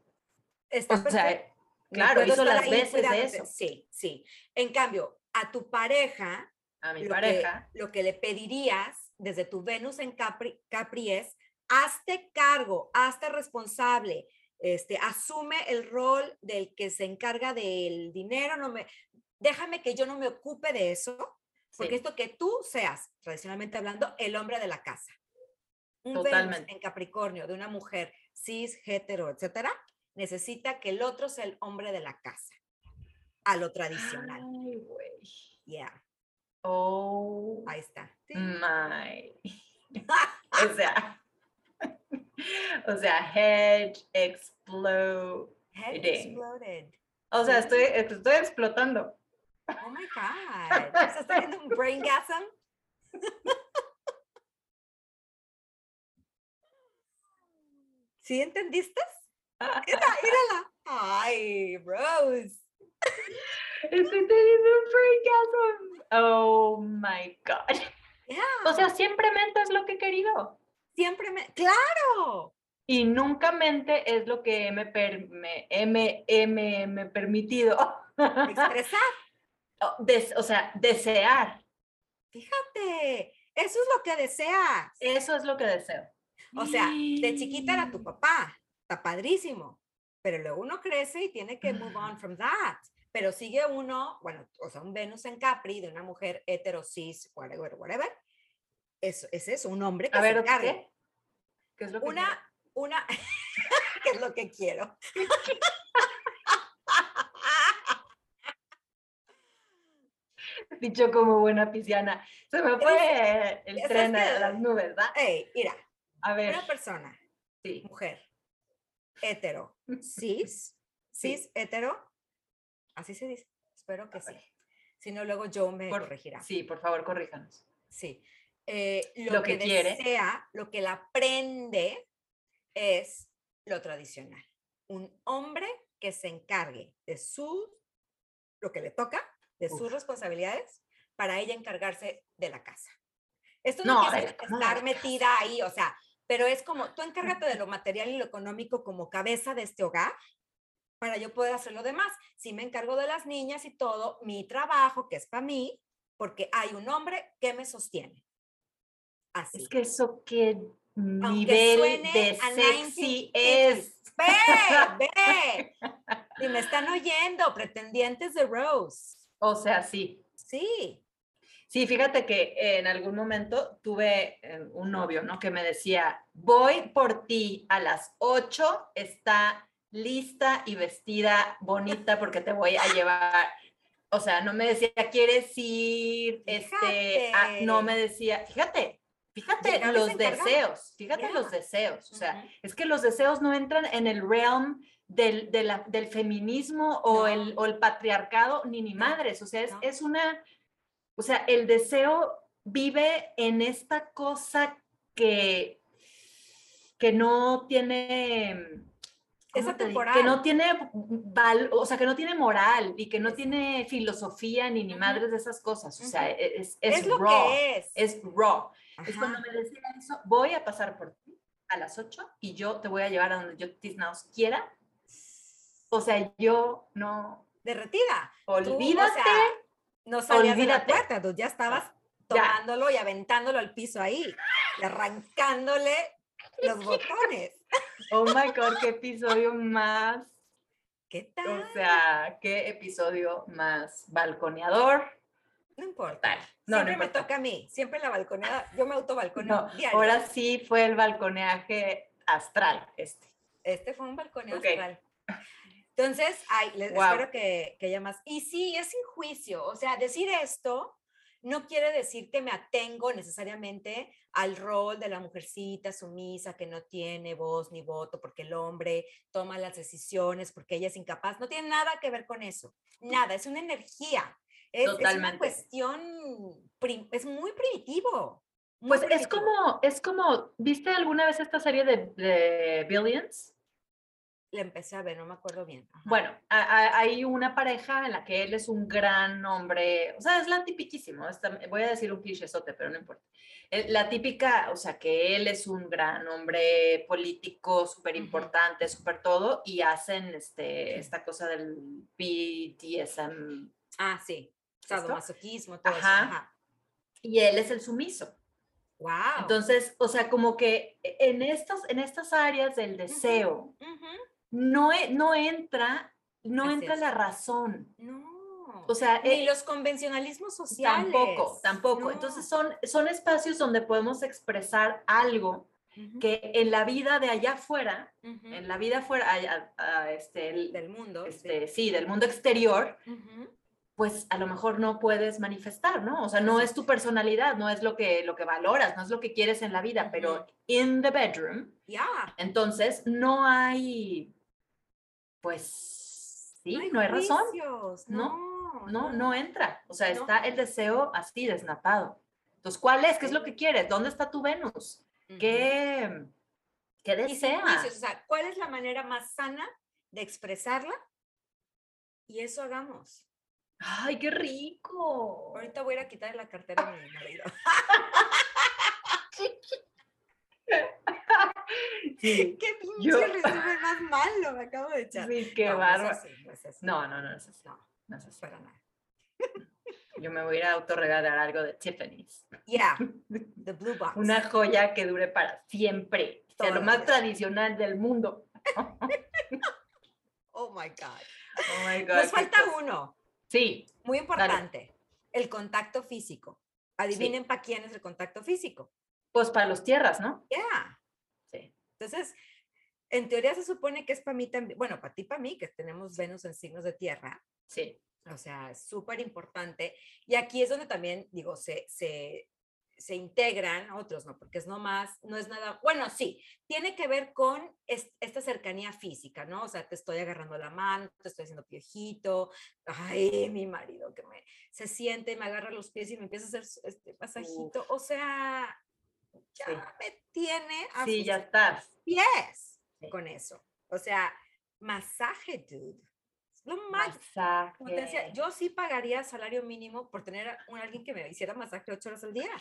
o sea, claro, hizo las veces de eso. Sí, sí. En cambio, a tu pareja, a mi pareja, lo que le pedirías desde tu Venus en Capri, Capri es, hazte cargo, hazte responsable, este, asume el rol del que se encarga del dinero, no me, déjame que yo no me ocupe de eso, porque esto que tú seas, tradicionalmente hablando, el hombre de la casa. Un Totalmente. en Capricornio de una mujer cis, hetero, etcétera, necesita que el otro sea el hombre de la casa, a lo tradicional. Ay, güey. Yeah. Oh. Ahí está. My. o sea, o sea, head explode. Head exploded. O sea, estoy, estoy explotando. Oh my God. ¿Estás teniendo un brain gasm? ¿Sí entendiste? Mírala. Ay, Rose. Estoy teniendo un gasm. Oh my God. O sea, simplemente es lo que he querido. Siempre me, claro. Y nunca mente es lo que me, me, me, me, permitido. Expresar. o sea, desear. Fíjate, eso es lo que deseas. Eso es lo que deseo. O sea, de chiquita era tu papá, está padrísimo, pero luego uno crece y tiene que move on from that. Pero sigue uno, bueno, o sea, un Venus en Capri de una mujer hetero, cis, whatever, whatever. Eso, es eso, un hombre que A ver, se ¿qué? ¿Qué es lo que una, una, ¿qué es lo que quiero? Dicho como buena pisciana. Se me fue el tren a las nubes, ¿verdad? Ey, mira. A ver. Una persona, sí. mujer, hetero, cis, cis, hetero, así se dice. Espero que sí. Si no, luego yo me corregirá. Sí, por favor, corríjanos. Sí. Eh, lo, que, quiere. desea, lo que la aprende es lo tradicional. Un hombre que se encargue de su, lo que le toca, de sus responsabilidades, para ella encargarse de la casa. Esto no, no quiere estar metida ahí, o sea, pero es como, tú encárgate de lo material y lo económico como cabeza de este hogar para yo poder hacer lo demás. Si me encargo de las niñas y todo, mi trabajo, que es para mí, porque hay un hombre que me sostiene. Así. Es que eso que nivel de sexy es. Ve, ve. Y me están oyendo, pretendientes de Rose. O sea, sí. Sí. Sí, fíjate que en algún momento tuve eh, un novio, ¿no? Que me decía, voy por ti a las 8, está lista y vestida bonita porque te voy a llevar. O sea, no me decía, ¿quieres ir? Este, no me decía, fíjate, Fíjate los deseos, fíjate los deseos. O sea, es que los deseos no entran en el realm del, del feminismo o, el, o, el, patriarcado, ni ni madres. O sea, es, es, una, o sea, el deseo vive en esta cosa que, que no tiene esa temporada. Que no tiene, o sea, que no tiene moral y que no tiene filosofía ni ni madres de esas cosas. O sea, e, es, es, es lo que es. Es raw. Es cuando me decía eso, voy a pasar por ti a las 8 y yo te voy a llevar a donde yo Tisnaos quiera. O sea, yo no. Derretida. Olvídate. No salías de la puerta, tú ya estabas tomándolo y aventándolo al piso ahí, arrancándole los botones. Oh my God, qué episodio más. ¿Qué tal? O sea, qué episodio más balconeador. No importa. No, siempre me toca a mí, siempre la balconeada, yo me auto No, ahora sí fue el balconeaje astral este. Este fue un balconeo astral. Entonces, ay, les espero que, que haya más. Y sí, es sin juicio. O sea, decir esto no quiere decir que me atengo necesariamente al rol de la mujercita sumisa que no tiene voz ni voto porque el hombre toma las decisiones porque ella es incapaz. No tiene nada que ver con eso. Nada, es una energía. Es, una cuestión, es muy primitivo. pues es como, es como, ¿viste alguna vez esta serie de, de Billions? La empecé a ver, no me acuerdo bien. Bueno, hay una pareja en la que él es un gran hombre, o sea, es la tipiquísimo, voy a decir un clichesote, pero no importa. La típica, o sea, que él es un gran hombre político, súper importante, súper todo, y hacen este, esta cosa del BDSM. Ah, sí, sadomasoquismo, todo ajá. Eso, ajá. Y él es el sumiso. Wow. Entonces, o sea, como que en estas, en estas áreas del deseo, no, e, no entra, no entra la razón. No. O sea, ni eh, los convencionalismos sociales. Tampoco, tampoco. Entonces son, son espacios donde podemos expresar algo que en la vida de allá afuera, en la vida afuera, este, del mundo, este, sí. del mundo exterior, pues a lo mejor no puedes manifestar, ¿no? O sea, no es tu personalidad, no es lo que, lo que valoras, no es lo que quieres en la vida, pero in the bedroom, ya entonces no hay, pues, sí, no hay, razón, no, no, no, entra, o sea, está el deseo así, desnatado. Entonces, ¿cuál es? ¿Qué es lo que quieres? ¿Dónde está tu Venus? ¿Qué, qué deseas? O sea, ¿cuál es la manera más sana de expresarla? Y eso hagamos. ¡Ay, qué rico! Ahorita voy a ir a quitar la cartera a mi marido. Sí, qué pinche yo... resumen más malo me acabo de echar. Sí, qué no, bárbaro. No, no, no, es así. No, no es así. Para nada. Yo me voy a ir a autorregalar algo de Tiffany's. Yeah, the blue box. Una joya que dure para siempre. O sea, lo más tradicional del mundo. oh my God. Oh my God. Nos falta uno. Sí. Muy importante. El contacto físico. Adivinen para quién es el contacto físico. Pues para los tierras, ¿no? Yeah. Entonces, en teoría se supone que es para mí también, bueno, para ti, para mí, que tenemos Venus en signos de tierra. Sí. O sea, es súper importante. Y aquí es donde también, digo, se, se, se integran otros, ¿no? Porque es no más, no es nada, bueno, sí, tiene que ver con esta cercanía física, ¿no? O sea, te estoy agarrando la mano, te estoy haciendo piojito, ay, mi marido que me, se siente, me agarra los pies y me empieza a hacer este pasajito, o sea, ya me tiene a sí, ya estás. pies con eso. O sea, masaje, dude. Lo más. Masaje. Yo sí pagaría salario mínimo por tener a alguien que me hiciera masaje ocho horas al día.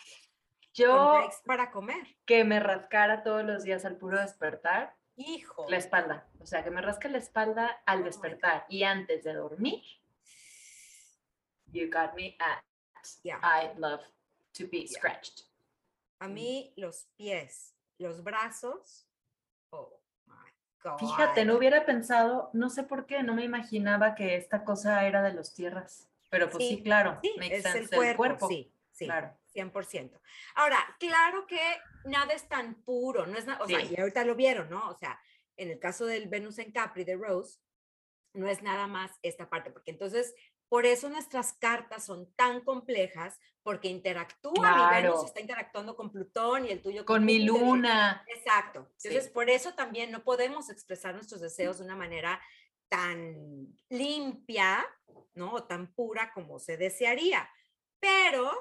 Yo. Para comer. Que me rascara todos los días al puro despertar. Hijo. La espalda. O sea, que me rasque la espalda al oh despertar y antes de dormir. You got me at. I love to be scratched. A mí, los pies, los brazos. Oh. Fíjate, no hubiera pensado, no sé por qué, no me imaginaba que esta cosa era de los tierras, pero pues sí, claro, sí, es el cuerpo, sí, sí, claro. 100%. Ahora, claro que nada es tan puro, no es nada, o sea, y ahorita lo vieron, ¿no? O sea, en el caso del Venus en Capri de Rose, no es nada más esta parte, porque entonces por eso nuestras cartas son tan complejas, porque interactúa, mi Venus está interactuando con Plutón y el tuyo con, mi luna. Exacto. Entonces, por eso también no podemos expresar nuestros deseos de una manera tan limpia, ¿no? O tan pura como se desearía. Pero,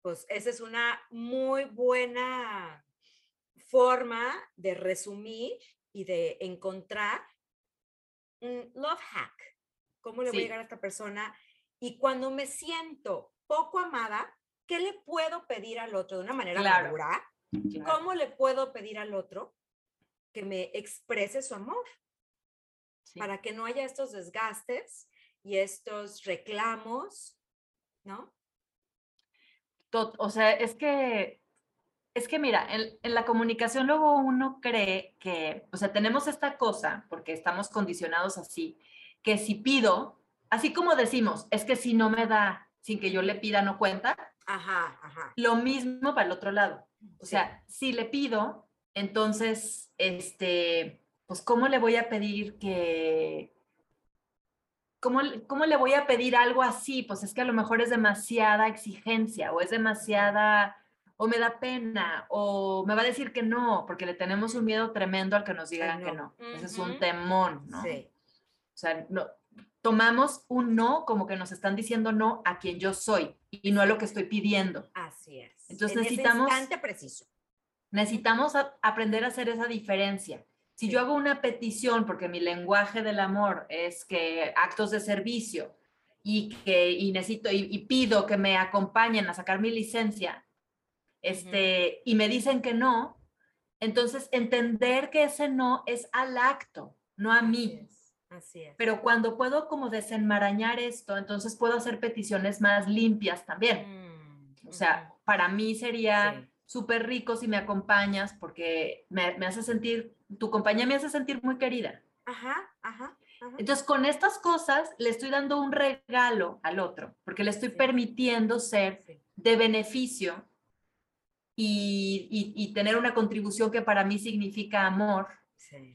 pues, esa es una muy buena forma de resumir y de encontrar un love hack ¿Cómo le voy a llegar a esta persona? Y cuando me siento poco amada, ¿qué le puedo pedir al otro de una manera madura? ¿Cómo le puedo pedir al otro que me exprese su amor? Para que no haya estos desgastes y estos reclamos, ¿no? O sea, es que, es que mira, en, en, la comunicación luego uno cree que, o sea, tenemos esta cosa, porque estamos condicionados así, que si pido, así como decimos, es que si no me da sin que yo le pida no cuenta, ajá, ajá. lo mismo para el otro lado. O sea, si le pido, entonces, este, pues, ¿cómo le voy a pedir que... ¿Cómo, ¿Cómo le voy a pedir algo así? Pues es que a lo mejor es demasiada exigencia o es demasiada o me da pena, o me va a decir que no, porque le tenemos un miedo tremendo al que nos digan que no. Ese es un temón, ¿no? Sí. O sea, no, tomamos un no como que nos están diciendo no a quien yo soy y no a lo que estoy pidiendo. Así es. Entonces necesitamos... preciso. Necesitamos aprender a hacer esa diferencia. Si yo hago una petición, porque mi lenguaje del amor es que actos de servicio y que y necesito y, pido que me acompañen a sacar mi licencia, este, y me dicen que no, entonces entender que ese no es al acto, no a mí. Así es. Pero cuando puedo como desenmarañar esto, entonces puedo hacer peticiones más limpias también. Mm, o sea, para mí sería súper rico si me acompañas porque me, me, hace sentir, tu compañía me hace sentir muy querida. Ajá, ajá. Entonces, con estas cosas le estoy dando un regalo al otro, porque le estoy permitiendo ser de beneficio y, y, tener una contribución que para mí significa amor.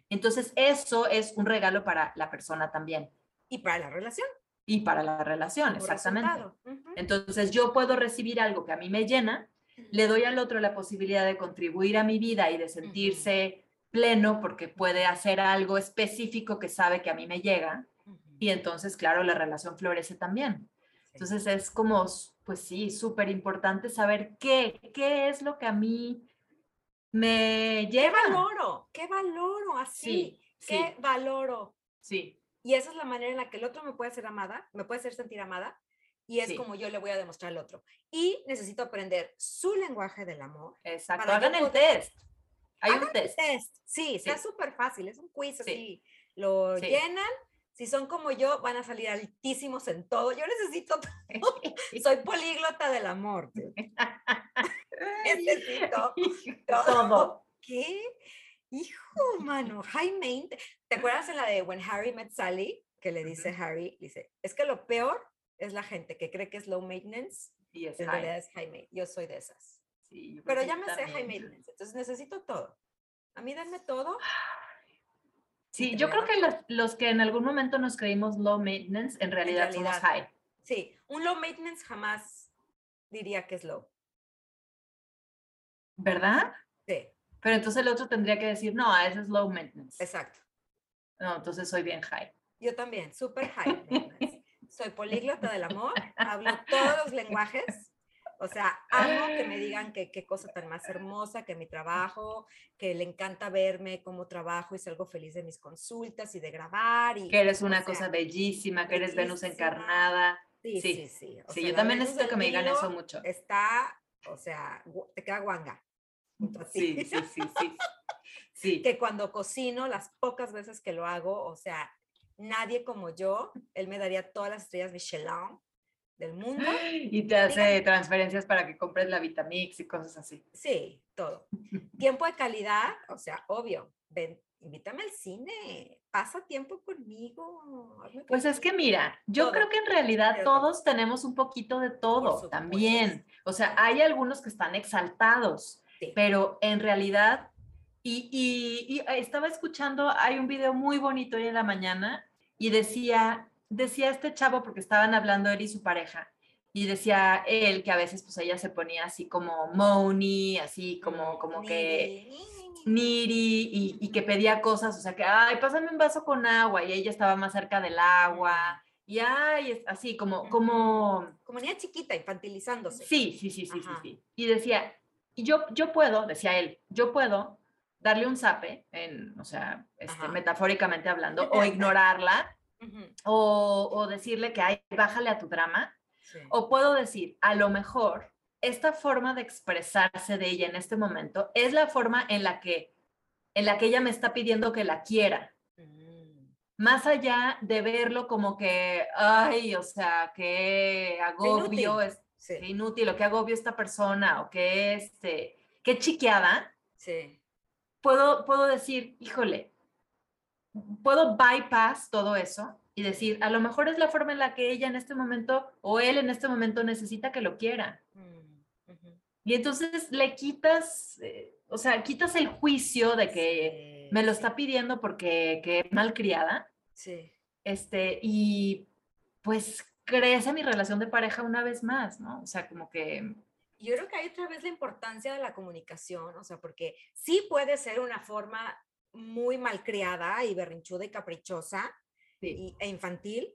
Entonces, eso es un regalo para la persona también. Y para la relación. Y para la relación, exactamente. Entonces, yo puedo recibir algo que a mí me llena, le doy al otro la posibilidad de contribuir a mi vida y de sentirse pleno porque puede hacer algo específico que sabe que a mí me llega. Y entonces, claro, la relación florece también. Entonces es como, pues sí, súper importante saber qué, qué es lo que a mí me lleva. ¿Qué valoro? ¿Qué valoro así? ¿Qué valoro? Sí. Y esa es la manera en la que el otro me puede hacer amada, me puede hacer sentir amada, y es como yo le voy a demostrar al otro. Y necesito aprender su lenguaje del amor. Exacto. Hagan el test. Hay un test. Sí, está súper fácil. Es un quiz así. Lo llenan. Si son como yo, van a salir altísimos en todo. Yo necesito todo. Soy políglota del amor. necesito todo. ¿Qué? Hijo, mano, Jaime. ¿Te acuerdas en la de When Harry Met Sally? Que le dice Harry, dice, es que lo peor es la gente que cree que es low maintenance y es en realidad es high maintenance. Yo soy de esas. Pero ya me sé high maintenance, entonces necesito todo. A mí denme todo. Sí, yo creo que los, los, que en algún momento nos creímos low maintenance, en realidad, somos high. Sí, un low maintenance jamás diría que es low. ¿Verdad? Sí. Pero entonces el otro tendría que decir, no, ese es low maintenance. Exacto. No, entonces soy bien high. Yo también, súper high maintenance soy políglota del amor, hablo todos los lenguajes. O sea, amo que me digan que qué cosa tan más hermosa, que mi trabajo, que le encanta verme cómo trabajo y salgo feliz de mis consultas y de grabar. Y, que eres una cosa bellísima, que eres Venus encarnada. Sí, sí, sí. Sí, yo también necesito que me digan eso mucho. Está, o sea, te queda guanga. Sí, sí, sí, sí. sí. Que cuando cocino, las pocas veces que lo hago, o sea, nadie como yo, él me daría todas las estrellas Michelin del mundo. Y te hace transferencias para que compres la Vitamix y cosas así. Sí, todo. Tiempo de calidad, o sea, obvio, ven, invítame al cine, pasa tiempo conmigo. Pues es que mira, yo creo que en realidad todos tenemos un poquito de todo también. O sea, hay algunos que están exaltados, pero en realidad y, y, estaba escuchando, hay un video muy bonito hoy en la mañana y decía, decía este chavo, porque estaban hablando él y su pareja, y decía él que a veces pues ella se ponía así como Moni, así como, mm, como que Niri, y, y, que pedía cosas, o sea que, ay, pásame un vaso con agua, y ella estaba más cerca del agua, y ay, así como, como... Como niña chiquita, infantilizándose. Sí, sí, sí, sí, sí, sí. Y decía, y yo, yo puedo, decía él, yo puedo darle un zape, en, o sea, este, metafóricamente hablando, o ignorarla, o, o, decirle que, ay, bájale a tu drama, o puedo decir, a lo mejor, esta forma de expresarse de ella en este momento es la forma en la que, en la que ella me está pidiendo que la quiera. Mm. Más allá de verlo como que, ay, o sea, que agobio, es inútil, o que agobio esta persona, o que este, qué chiqueada. Sí puedo, puedo decir, híjole, puedo bypass todo eso y decir, a lo mejor es la forma en la que ella en este momento o él en este momento necesita que lo quiera. Mm, y entonces le quitas, eh, o sea, quitas el juicio de que me lo está pidiendo porque que es malcriada. Sí. Este, y pues crece mi relación de pareja una vez más, ¿no? O sea, como que yo creo que hay otra vez la importancia de la comunicación, o sea, porque sí puede ser una forma muy malcriada y berrinchuda y caprichosa e infantil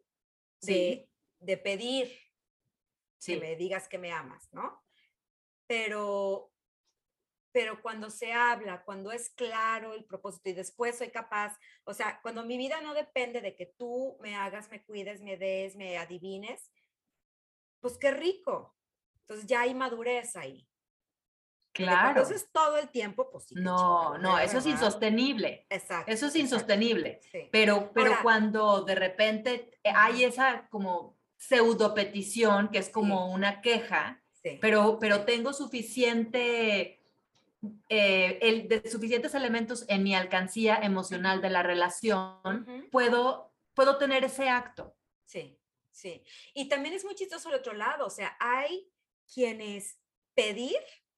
de, de pedir que me digas que me amas, ¿no? Pero, pero cuando se habla, cuando es claro el propósito y después soy capaz, o sea, cuando mi vida no depende de que tú me hagas, me cuides, me des, me adivines, pues qué rico, entonces ya hay madurez ahí. Claro. Entonces todo el tiempo, pues No, no, eso es insostenible. Exacto. Eso es insostenible. Pero, pero cuando de repente hay esa como pseudo petición, que es como una queja, pero, pero tengo suficiente eh, el, de suficientes elementos en mi alcancía emocional de la relación, puedo, puedo tener ese acto. Sí, sí. Y también es muy chistoso el otro lado, o sea, hay quienes pedir,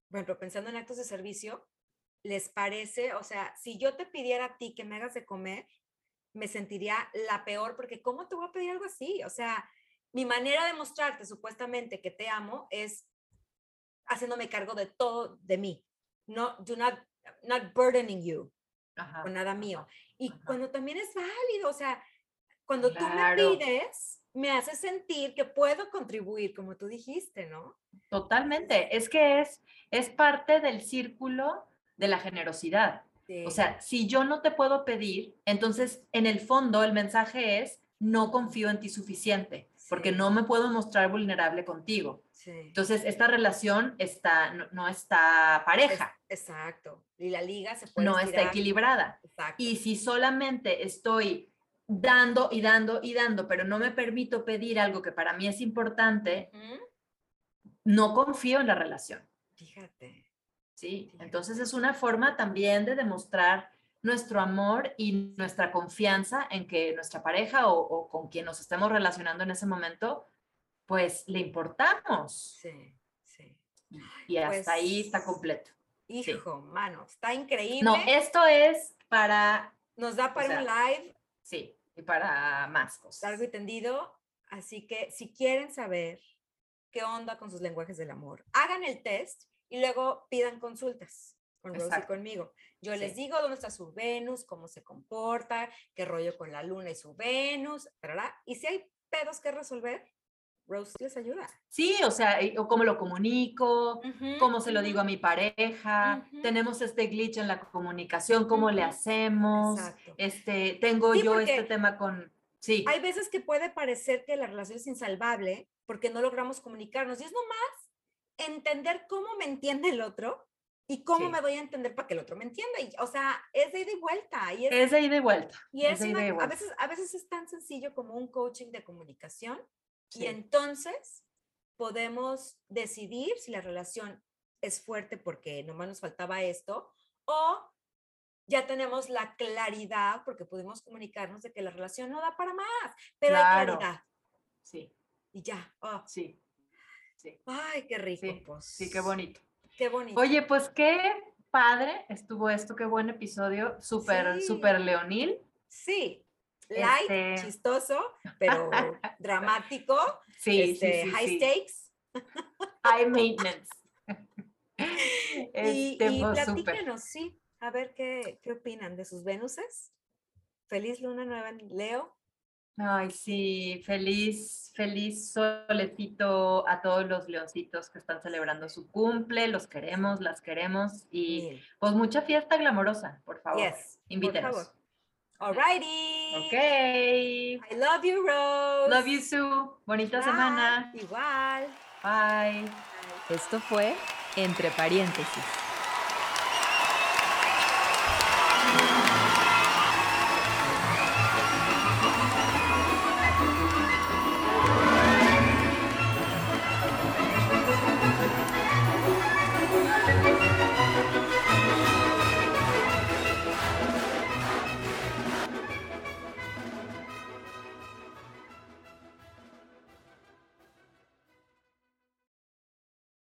bueno, pensando en actos de servicio, les parece, o sea, si yo te pidiera a ti que me hagas de comer, me sentiría la peor porque ¿cómo te voy a pedir algo así? O sea, mi manera de mostrarte supuestamente que te amo es haciéndome cargo de todo de mí. No, do not, not burdening you con nada mío. Y cuando también es válido, o sea, cuando tú me pides, me hace sentir que puedo contribuir, como tú dijiste, ¿no? Totalmente. Es que es, es parte del círculo de la generosidad. O sea, si yo no te puedo pedir, entonces en el fondo el mensaje es, no confío en ti suficiente, porque no me puedo mostrar vulnerable contigo. Entonces, esta relación está, no, está pareja. exacto. Y la liga se puede No está equilibrada. Y si solamente estoy dando y dando y dando, pero no me permito pedir algo que para mí es importante, no confío en la relación. Fíjate. Sí, entonces es una forma también de demostrar nuestro amor y nuestra confianza en que nuestra pareja o, con quien nos estemos relacionando en ese momento, pues le importamos. Sí, sí. Y hasta ahí está pues, completo. Hijo, mano, está increíble. No, esto es para... Nos da para un live. Sí, y para más cosas. Largo y tendido. Así que si quieren saber qué onda con sus lenguajes del amor, hagan el test y luego pidan consultas con Rose y conmigo. Yo les digo dónde está su Venus, cómo se comporta, qué rollo con la luna y su Venus, ¿verdad? Y si hay pedos que resolver, Rose les ayuda. Sí, o sea, o cómo lo comunico, cómo se lo digo a mi pareja, tenemos este glitch en la comunicación, cómo le hacemos, este, tengo yo este tema con, sí. Hay veces que puede parecer que la relación es insalvable porque no logramos comunicarnos y es nomás entender cómo me entiende el otro y cómo me voy a entender para que el otro me entienda. Y, o sea, es de ida y vuelta. Y es, de ida y vuelta. Y es, a, veces, a veces es tan sencillo como un coaching de comunicación y entonces podemos decidir si la relación es fuerte porque nomás nos faltaba esto o ya tenemos la claridad porque pudimos comunicarnos de que la relación no da para más, pero hay claridad. Sí. Y ya. Oh. Sí. Ay, qué rico. Sí, pues. sí, qué bonito. Qué bonito. Oye, pues qué padre estuvo esto, qué buen episodio, súper, súper leonil. Sí, light, este chistoso, pero dramático. Sí, este, high stakes. High maintenance. y, este, y pues, platíquenos, sí, a ver qué, qué opinan de sus Venuses. Feliz luna nueva en Leo. Ay, sí, feliz, feliz solecito a todos los leoncitos que están celebrando su cumple, los queremos, las queremos y pues mucha fiesta glamorosa, por favor. Yes, Invítenos. Por favor. Alrighty. Ok. I love you, Rose. Love you, Sue. Bonita semana. Igual. Bye. Esto fue Entre Paréntesis.